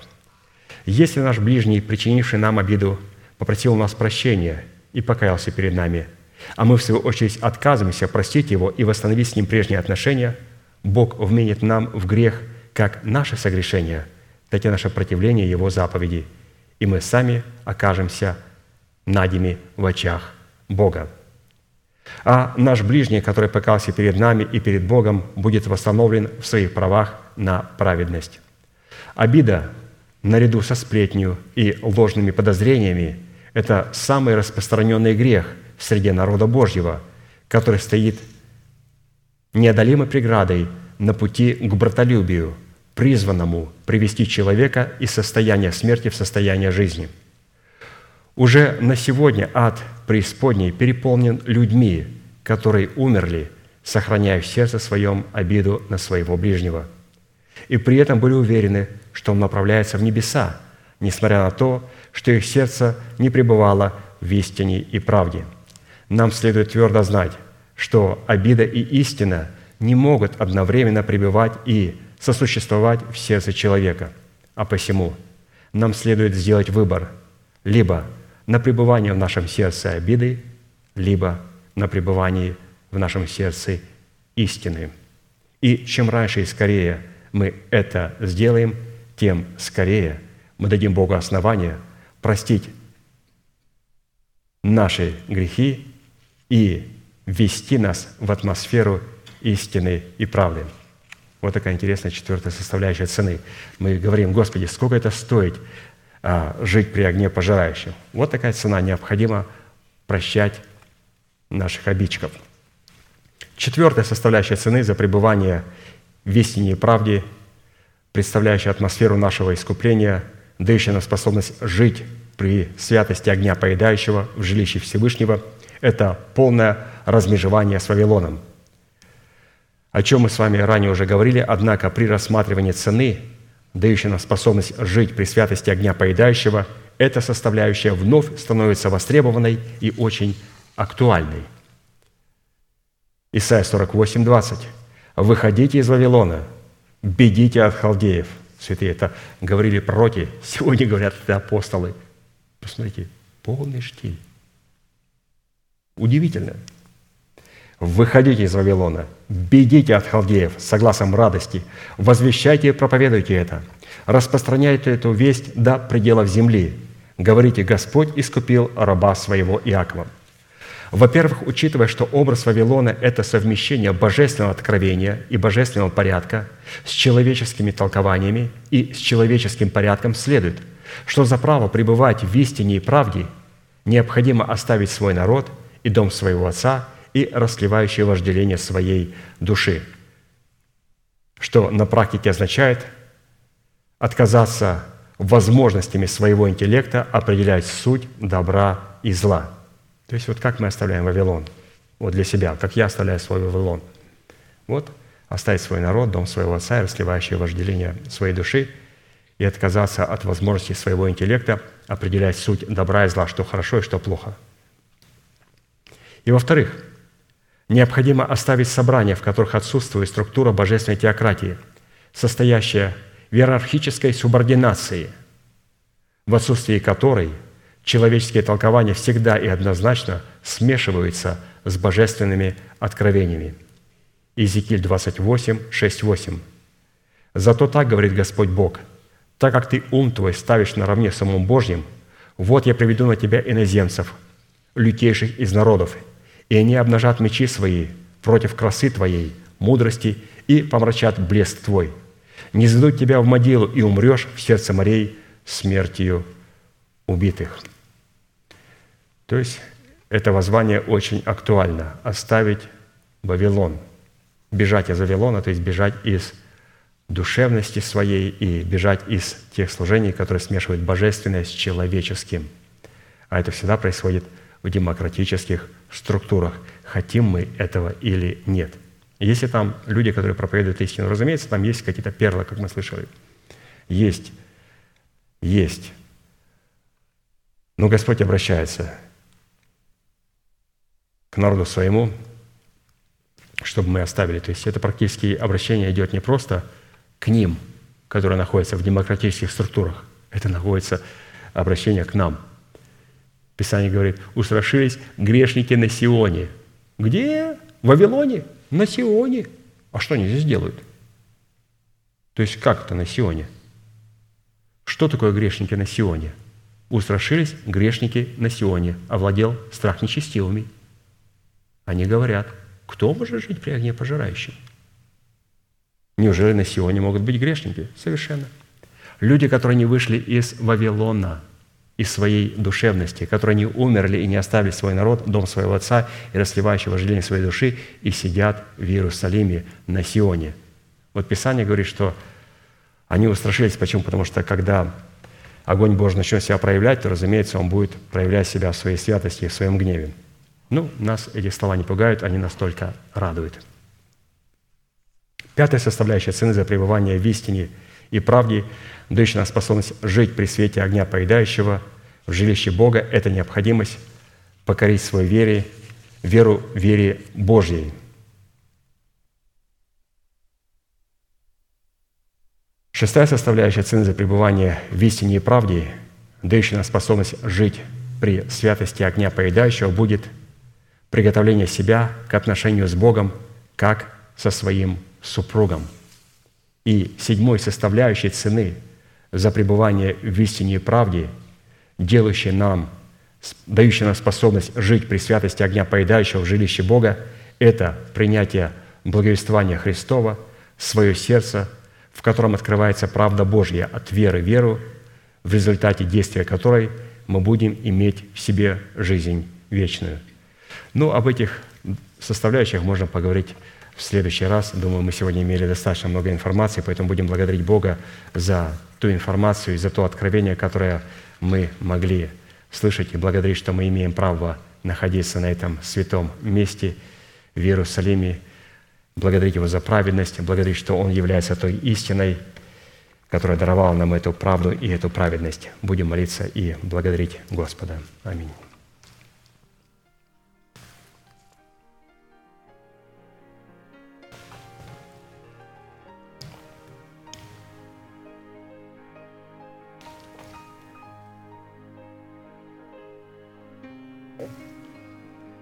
C: Если наш ближний, причинивший нам обиду, попросил у нас прощения и покаялся перед нами, а мы, в свою очередь, отказываемся простить его и восстановить с ним прежние отношения, Бог вменит нам в грех как наше согрешение – так и наше противление Его заповеди, и мы сами окажемся надими в очах Бога. А наш ближний, который покался перед нами и перед Богом, будет восстановлен в своих правах на праведность. Обида, наряду со сплетнью и ложными подозрениями, это самый распространенный грех в среде народа Божьего, который стоит неодолимой преградой на пути к братолюбию – призванному привести человека из состояния смерти в состояние жизни. Уже на сегодня ад преисподней переполнен людьми, которые умерли, сохраняя в сердце своем обиду на своего ближнего. И при этом были уверены, что он направляется в небеса, несмотря на то, что их сердце не пребывало в истине и правде. Нам следует твердо знать, что обида и истина не могут одновременно пребывать и сосуществовать в сердце человека. А посему нам следует сделать выбор либо на пребывание в нашем сердце обиды, либо на пребывании в нашем сердце истины. И чем раньше и скорее мы это сделаем, тем скорее мы дадим Богу основание простить наши грехи и ввести нас в атмосферу истины и правды. Вот такая интересная четвертая составляющая цены. Мы говорим, Господи, сколько это стоит жить при огне пожирающем? Вот такая цена. Необходимо прощать наших обидчиков. Четвертая составляющая цены за пребывание в истине и правде представляющая атмосферу нашего искупления, дающая нам способность жить при святости огня поедающего в жилище Всевышнего, это полное размежевание с Вавилоном, о чем мы с вами ранее уже говорили, однако при рассматривании цены, дающей нам способность жить при святости огня поедающего, эта составляющая вновь становится востребованной и очень актуальной. Исайя 48, 20. «Выходите из Вавилона, бегите от халдеев». Святые, это говорили пророки, <laughs> сегодня говорят это апостолы. Посмотрите, полный штиль. Удивительно. Выходите из Вавилона, бегите от халдеев с согласом радости, возвещайте и проповедуйте это, распространяйте эту весть до пределов земли. Говорите, Господь искупил раба своего Иакова. Во-первых, учитывая, что образ Вавилона – это совмещение божественного откровения и божественного порядка с человеческими толкованиями и с человеческим порядком, следует, что за право пребывать в истине и правде необходимо оставить свой народ и дом своего отца и расливающее вожделение своей души, что на практике означает отказаться возможностями своего интеллекта определять суть добра и зла – то есть вот как мы оставляем Вавилон? Вот для себя, как я оставляю свой Вавилон. Вот оставить свой народ, дом своего отца, расливающее вожделение своей души и отказаться от возможности своего интеллекта определять суть добра и зла, что хорошо и что плохо. И во-вторых, необходимо оставить собрания, в которых отсутствует структура божественной теократии, состоящая в иерархической субординации, в отсутствии которой – человеческие толкования всегда и однозначно смешиваются с божественными откровениями. Иезекииль 28, 6, 8. «Зато так, говорит Господь Бог, так как ты ум твой ставишь наравне с умом Божьим, вот я приведу на тебя иноземцев, лютейших из народов, и они обнажат мечи свои против красы твоей, мудрости и помрачат блеск твой. Не заведут тебя в могилу, и умрешь в сердце морей смертью убитых». То есть это воззвание очень актуально – оставить Вавилон, бежать из Вавилона, то есть бежать из душевности своей и бежать из тех служений, которые смешивают божественное с человеческим. А это всегда происходит в демократических структурах, хотим мы этого или нет. Если там люди, которые проповедуют истину, разумеется, там есть какие-то перлы, как мы слышали. Есть, есть. Но Господь обращается – к народу своему, чтобы мы оставили. То есть это практически обращение идет не просто к ним, которые находятся в демократических структурах, это находится обращение к нам. Писание говорит, устрашились грешники на Сионе. Где? В Вавилоне? На Сионе. А что они здесь делают? То есть как это на Сионе? Что такое грешники на Сионе? Устрашились грешники на Сионе, овладел страх нечестивыми – они говорят, кто может жить при огне пожирающем? Неужели на Сионе могут быть грешники? Совершенно. Люди, которые не вышли из Вавилона, из своей душевности, которые не умерли и не оставили свой народ, дом своего отца и расливающего вожделение своей души, и сидят в Иерусалиме на Сионе. Вот Писание говорит, что они устрашились. Почему? Потому что когда огонь Божий начнет себя проявлять, то, разумеется, он будет проявлять себя в своей святости и в своем гневе. Ну, нас эти слова не пугают, они нас только радуют. Пятая составляющая цены за пребывание в истине и правде, дающая нам способность жить при свете огня поедающего в жилище Бога, это необходимость покорить свою вере, веру вере Божьей. Шестая составляющая цены за пребывание в истине и правде, дающая нам способность жить при святости огня поедающего, будет – приготовление себя к отношению с Богом, как со своим супругом. И седьмой составляющей цены за пребывание в истине и правде, делающей нам, дающей нам способность жить при святости огня поедающего в жилище Бога, это принятие благовествования Христова, свое сердце, в котором открывается правда Божья от веры в веру, в результате действия которой мы будем иметь в себе жизнь вечную – ну, об этих составляющих можно поговорить в следующий раз. Думаю, мы сегодня имели достаточно много информации, поэтому будем благодарить Бога за ту информацию и за то откровение, которое мы могли слышать, и благодарить, что мы имеем право находиться на этом святом месте в Иерусалиме, благодарить Его за праведность, благодарить, что Он является той истиной, которая даровала нам эту правду и эту праведность. Будем молиться и благодарить Господа. Аминь.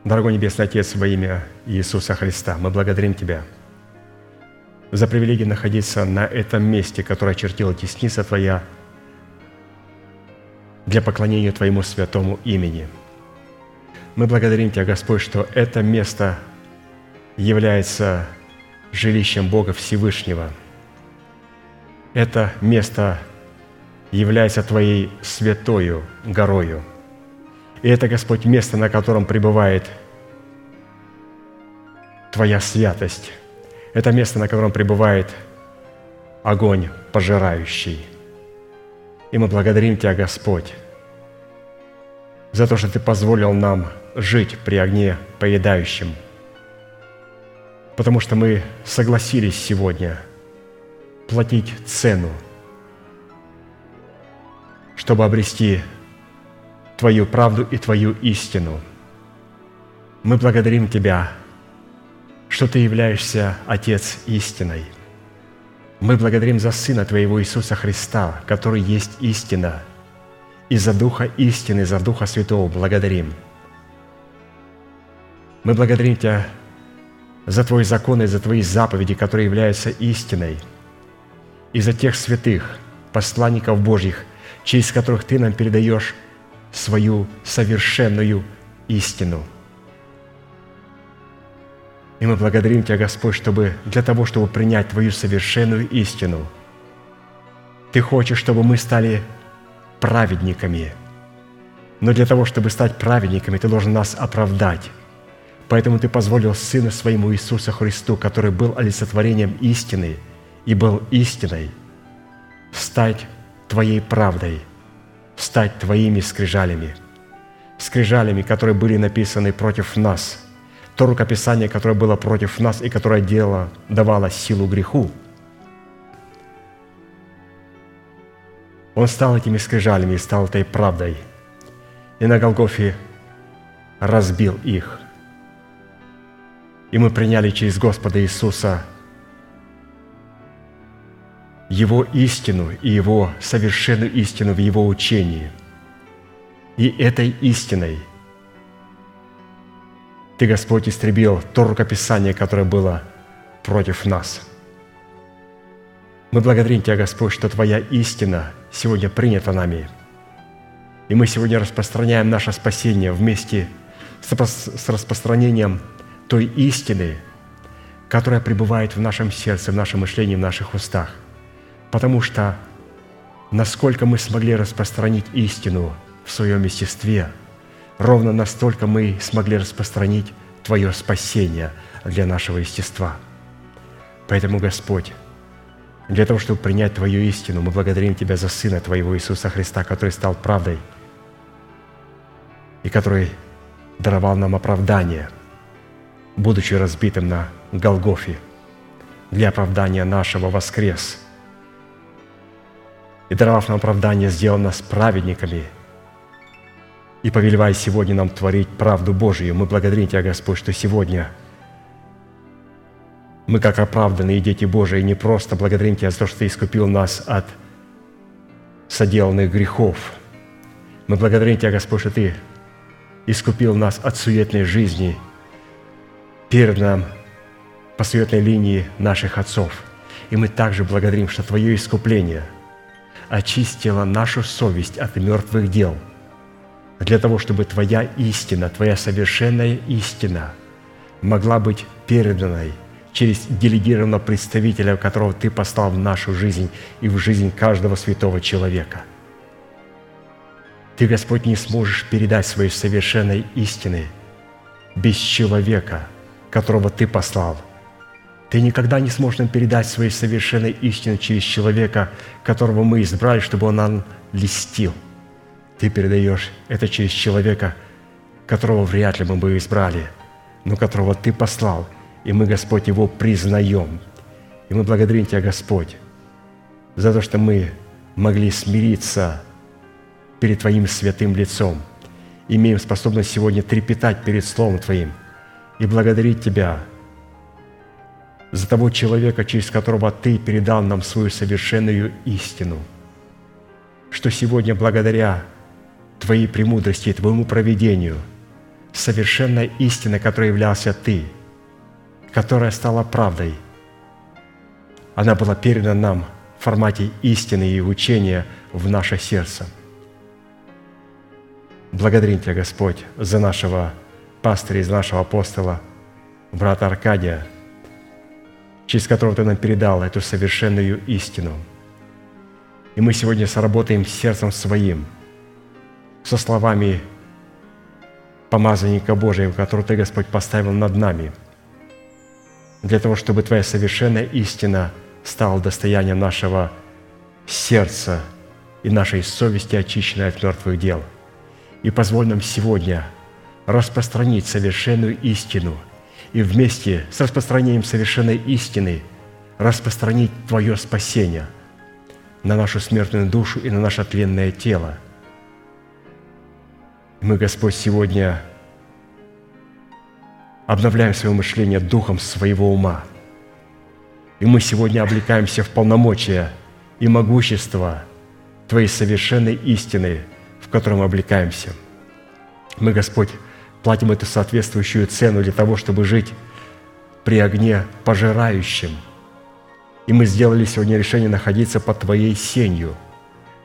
C: Дорогой Небесный Отец, во имя Иисуса Христа, мы благодарим Тебя за привилегию находиться на этом месте, которое очертила тесница Твоя для поклонения Твоему святому имени. Мы благодарим Тебя, Господь, что это место является жилищем Бога Всевышнего. Это место является Твоей святою горою – и это, Господь, место, на котором пребывает Твоя святость. Это место, на котором пребывает огонь пожирающий. И мы благодарим Тебя, Господь, за то, что Ты позволил нам жить при огне поедающем. Потому что мы согласились сегодня платить цену, чтобы обрести Твою правду и Твою истину. Мы благодарим Тебя, что Ты являешься Отец истиной. Мы благодарим за Сына Твоего Иисуса Христа, который есть истина, и за Духа истины, за Духа Святого благодарим. Мы благодарим Тебя за Твой закон и за Твои заповеди, которые являются истиной, и за тех святых, посланников Божьих, через которых Ты нам передаешь свою совершенную истину. И мы благодарим Тебя, Господь, чтобы для того, чтобы принять Твою совершенную истину, Ты хочешь, чтобы мы стали праведниками. Но для того, чтобы стать праведниками, Ты должен нас оправдать. Поэтому Ты позволил Сыну Своему Иисусу Христу, который был олицетворением истины и был истиной, стать Твоей правдой – стать Твоими скрижалями, скрижалями, которые были написаны против нас, то рукописание, которое было против нас и которое дело, давало силу греху, Он стал этими скрижалями и стал этой правдой. И на Голгофе разбил их. И мы приняли через Господа Иисуса – его истину и Его совершенную истину в Его учении. И этой истиной Ты, Господь, истребил то рукописание, которое было против нас. Мы благодарим Тебя, Господь, что Твоя истина сегодня принята нами. И мы сегодня распространяем наше спасение вместе с распространением той истины, которая пребывает в нашем сердце, в нашем мышлении, в наших устах – Потому что насколько мы смогли распространить истину в своем естестве, ровно настолько мы смогли распространить Твое спасение для нашего естества. Поэтому, Господь, для того, чтобы принять Твою истину, мы благодарим Тебя за Сына Твоего Иисуса Христа, который стал правдой и который даровал нам оправдание, будучи разбитым на Голгофе, для оправдания нашего воскрес – и, даровав нам оправдание, сделал нас праведниками. И повелевай сегодня нам творить правду Божию. Мы благодарим Тебя, Господь, что сегодня мы, как оправданные дети Божии, не просто благодарим Тебя за то, что Ты искупил нас от соделанных грехов. Мы благодарим Тебя, Господь, что Ты искупил нас от суетной жизни, перед нам по суетной линии наших отцов. И мы также благодарим, что Твое искупление – очистила нашу совесть от мертвых дел, для того, чтобы Твоя истина, Твоя совершенная истина могла быть переданной через делегированного представителя, которого Ты послал в нашу жизнь и в жизнь каждого святого человека. Ты, Господь, не сможешь передать своей совершенной истины без человека, которого Ты послал, Ты никогда не сможешь нам передать своей совершенной истины через человека, которого мы избрали, чтобы он нам листил. Ты передаешь это через человека, которого вряд ли мы бы избрали, но которого Ты послал, и мы, Господь, его признаем. И мы благодарим Тебя, Господь, за то, что мы могли смириться перед Твоим святым лицом, имеем способность сегодня трепетать перед Словом Твоим и благодарить Тебя за того человека, через которого Ты передал нам свою совершенную истину, что сегодня благодаря Твоей премудрости и Твоему проведению совершенная истина, которой являлся Ты, которая стала правдой, она была передана нам в формате истины и учения в наше сердце. Благодарим Тебя, Господь, за нашего пастыря, за нашего апостола, брата Аркадия – через которого Ты нам передал эту совершенную истину. И мы сегодня сработаем сердцем своим, со словами помазанника Божьего, который Ты, Господь, поставил над нами, для того, чтобы Твоя совершенная истина стала достоянием нашего сердца и нашей совести, очищенной от мертвых дел. И позволь нам сегодня распространить совершенную истину – и вместе с распространением совершенной истины распространить Твое спасение на нашу смертную душу и на наше тленное тело. Мы, Господь, сегодня обновляем свое мышление духом своего ума. И мы сегодня облекаемся в полномочия и могущество Твоей совершенной истины, в котором облекаемся. Мы, Господь, платим эту соответствующую цену для того, чтобы жить при огне пожирающем. И мы сделали сегодня решение находиться под Твоей сенью,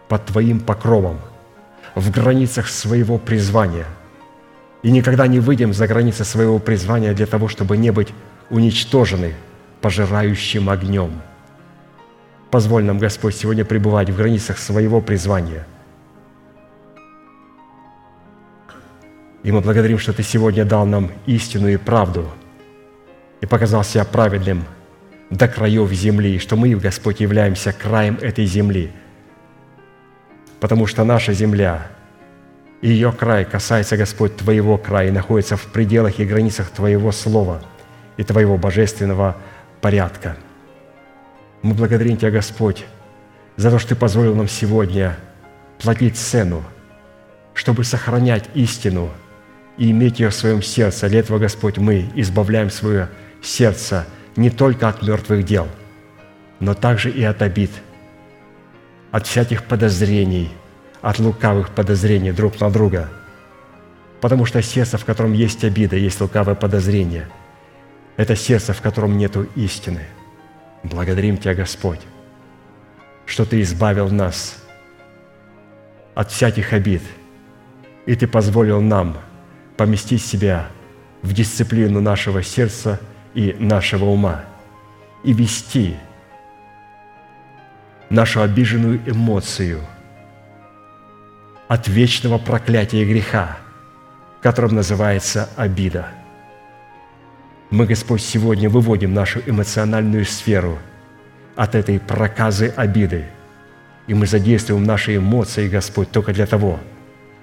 C: под Твоим покровом, в границах своего призвания. И никогда не выйдем за границы своего призвания для того, чтобы не быть уничтожены пожирающим огнем. Позволь нам, Господь, сегодня пребывать в границах своего призвания – И мы благодарим, что Ты сегодня дал нам истину и правду и показал себя праведным до краев земли, и что мы, Господь, являемся краем этой земли, потому что наша земля и ее край касается, Господь, Твоего края и находится в пределах и границах Твоего Слова и Твоего божественного порядка. Мы благодарим Тебя, Господь, за то, что Ты позволил нам сегодня платить цену, чтобы сохранять истину – и иметь ее в своем сердце. Для этого, Господь, мы избавляем свое сердце не только от мертвых дел, но также и от обид, от всяких подозрений, от лукавых подозрений друг на друга. Потому что сердце, в котором есть обида, есть лукавое подозрение, это сердце, в котором нет истины. Благодарим Тебя, Господь, что Ты избавил нас от всяких обид, и Ты позволил нам – поместить себя в дисциплину нашего сердца и нашего ума и вести нашу обиженную эмоцию от вечного проклятия греха, которым называется обида. Мы, Господь, сегодня выводим нашу эмоциональную сферу от этой проказы обиды, и мы задействуем наши эмоции, Господь, только для того,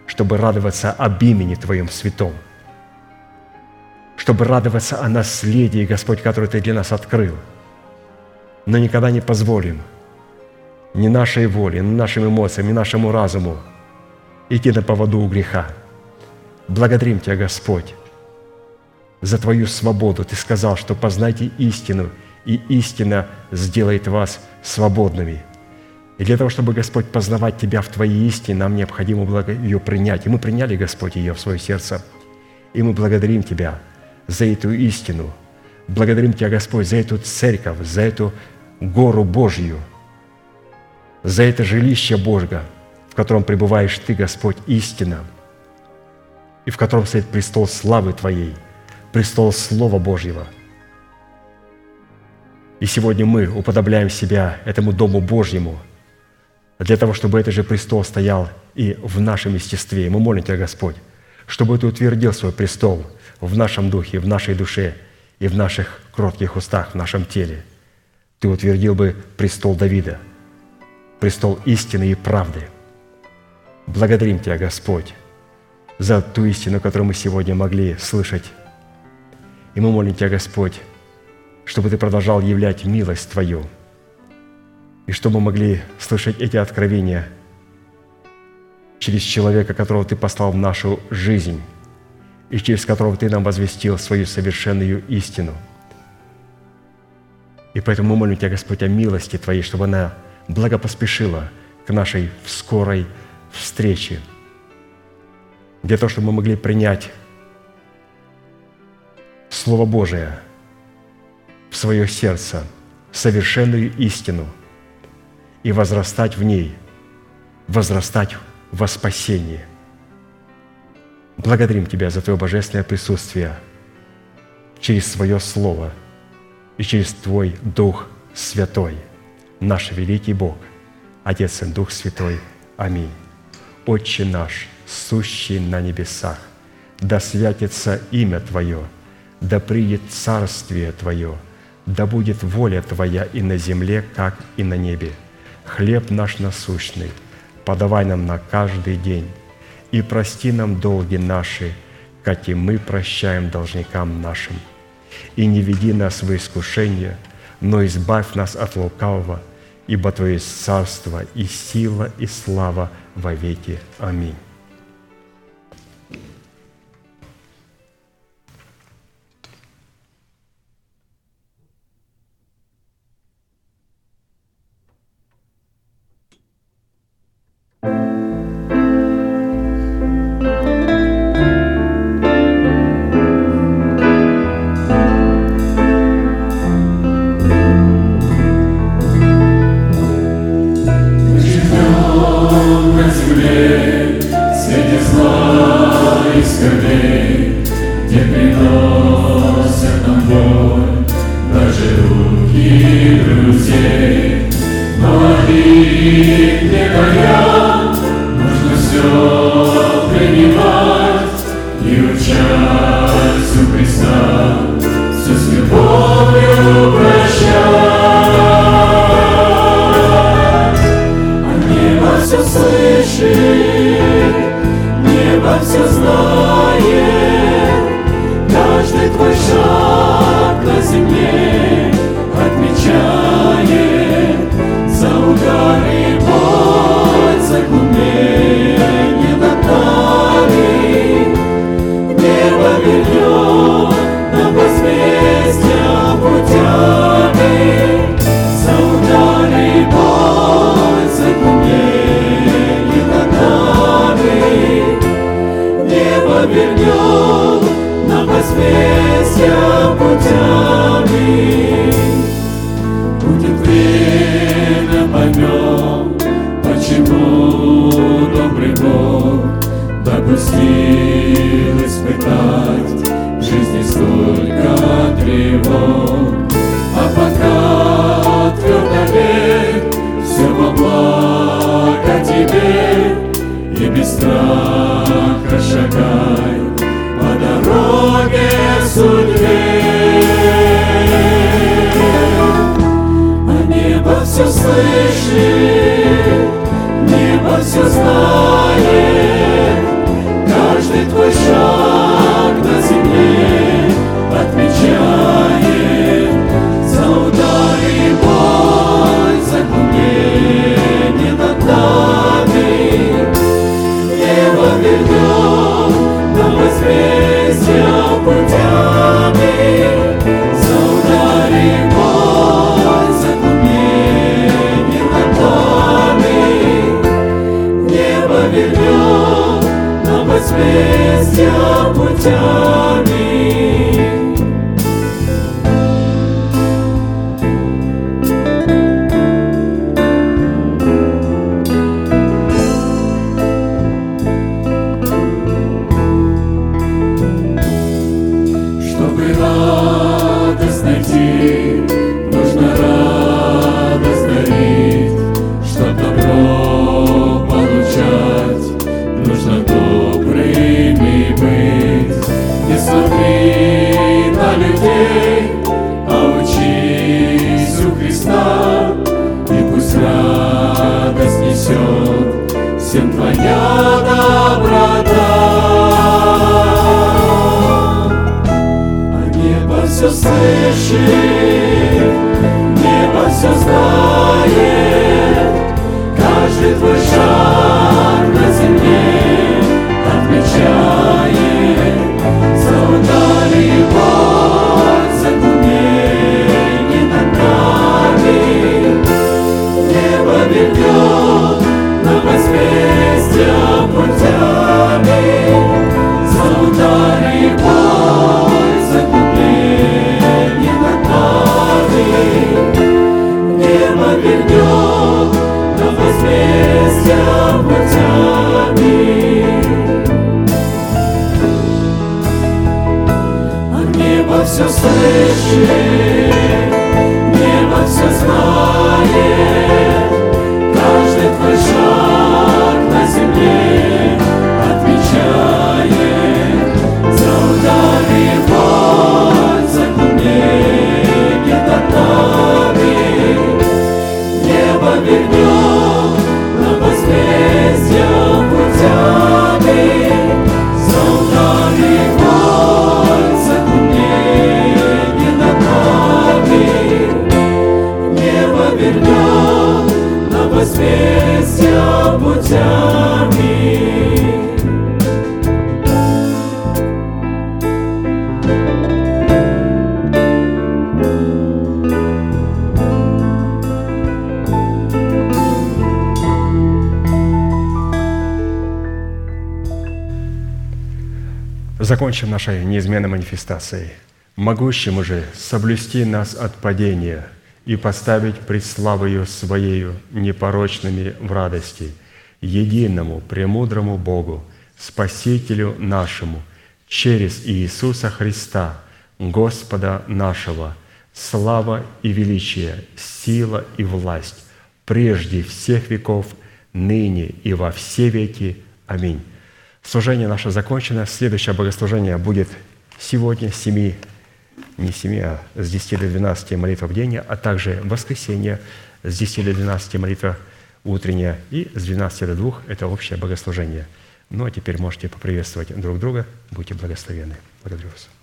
C: чтобы радоваться об имени Твоем святом, чтобы радоваться о наследии, Господь, которое Ты для нас открыл. Но никогда не позволим ни нашей воле, ни нашим эмоциям, ни нашему разуму идти на поводу у греха. Благодарим Тебя, Господь, за Твою свободу. Ты сказал, что познайте истину, и истина сделает вас свободными – и для того, чтобы, Господь, познавать Тебя в Твоей истине, нам необходимо было ее принять. И мы приняли, Господь, ее в свое сердце. И мы благодарим Тебя за эту истину. Благодарим Тебя, Господь, за эту церковь, за эту гору Божью, за это жилище Божье, в котором пребываешь Ты, Господь, истина, и в котором стоит престол славы Твоей, престол Слова Божьего. И сегодня мы уподобляем себя этому Дому Божьему – для того, чтобы этот же престол стоял и в нашем естестве. мы молим Тебя, Господь, чтобы Ты утвердил свой престол в нашем духе, в нашей душе, и в наших кротких устах, в нашем теле Ты утвердил бы престол Давида, престол истины и правды. Благодарим Тебя, Господь, за ту истину, которую мы сегодня могли слышать. И мы молим Тебя, Господь, чтобы Ты продолжал являть милость Твою, и чтобы мы могли слышать эти откровения через человека, которого Ты послал в нашу жизнь, и через которого Ты нам возвестил свою совершенную истину. И поэтому мы молим Тебя, Господь, о милости Твоей, чтобы она благопоспешила к нашей скорой встрече, для того, чтобы мы могли принять Слово Божие в свое сердце, совершенную истину и возрастать в ней, возрастать во спасении. Благодарим Тебя за Твое божественное присутствие через Свое Слово и через Твой Дух Святой, наш великий Бог, Отец и Дух Святой. Аминь. Отче наш, сущий на небесах, да святится имя Твое, да придет царствие Твое, да будет воля Твоя и на земле, как и на небе. Хлеб наш насущный, подавай нам на каждый день, и прости нам долги наши, как и мы прощаем должникам нашим. И не веди нас в искушение, но избавь нас от лукавого, ибо Твое царство и сила и слава во веки. Аминь.
A: Обид не нужно все столько тревог. А пока твердо верь, все во благо тебе, и без страха шагай по дороге судьбе. А небо все слышит, небо все знает, каждый твой шаг земле отмечает
C: нашей неизменной манифестацией. Могущему же соблюсти нас от падения и поставить пред славою Своею непорочными в радости, единому, премудрому Богу, Спасителю нашему, через Иисуса Христа, Господа нашего, слава и величие, сила и власть, прежде всех веков, ныне и во все веки. Аминь. Служение наше закончено. Следующее богослужение будет сегодня с 7, не с 7, а с 10 до 12 молитва в день, а также воскресенье с 10 до 12 молитва утренняя и с 12 до 2 – это общее богослужение. Ну а теперь можете поприветствовать друг друга. Будьте благословенны. Благодарю вас.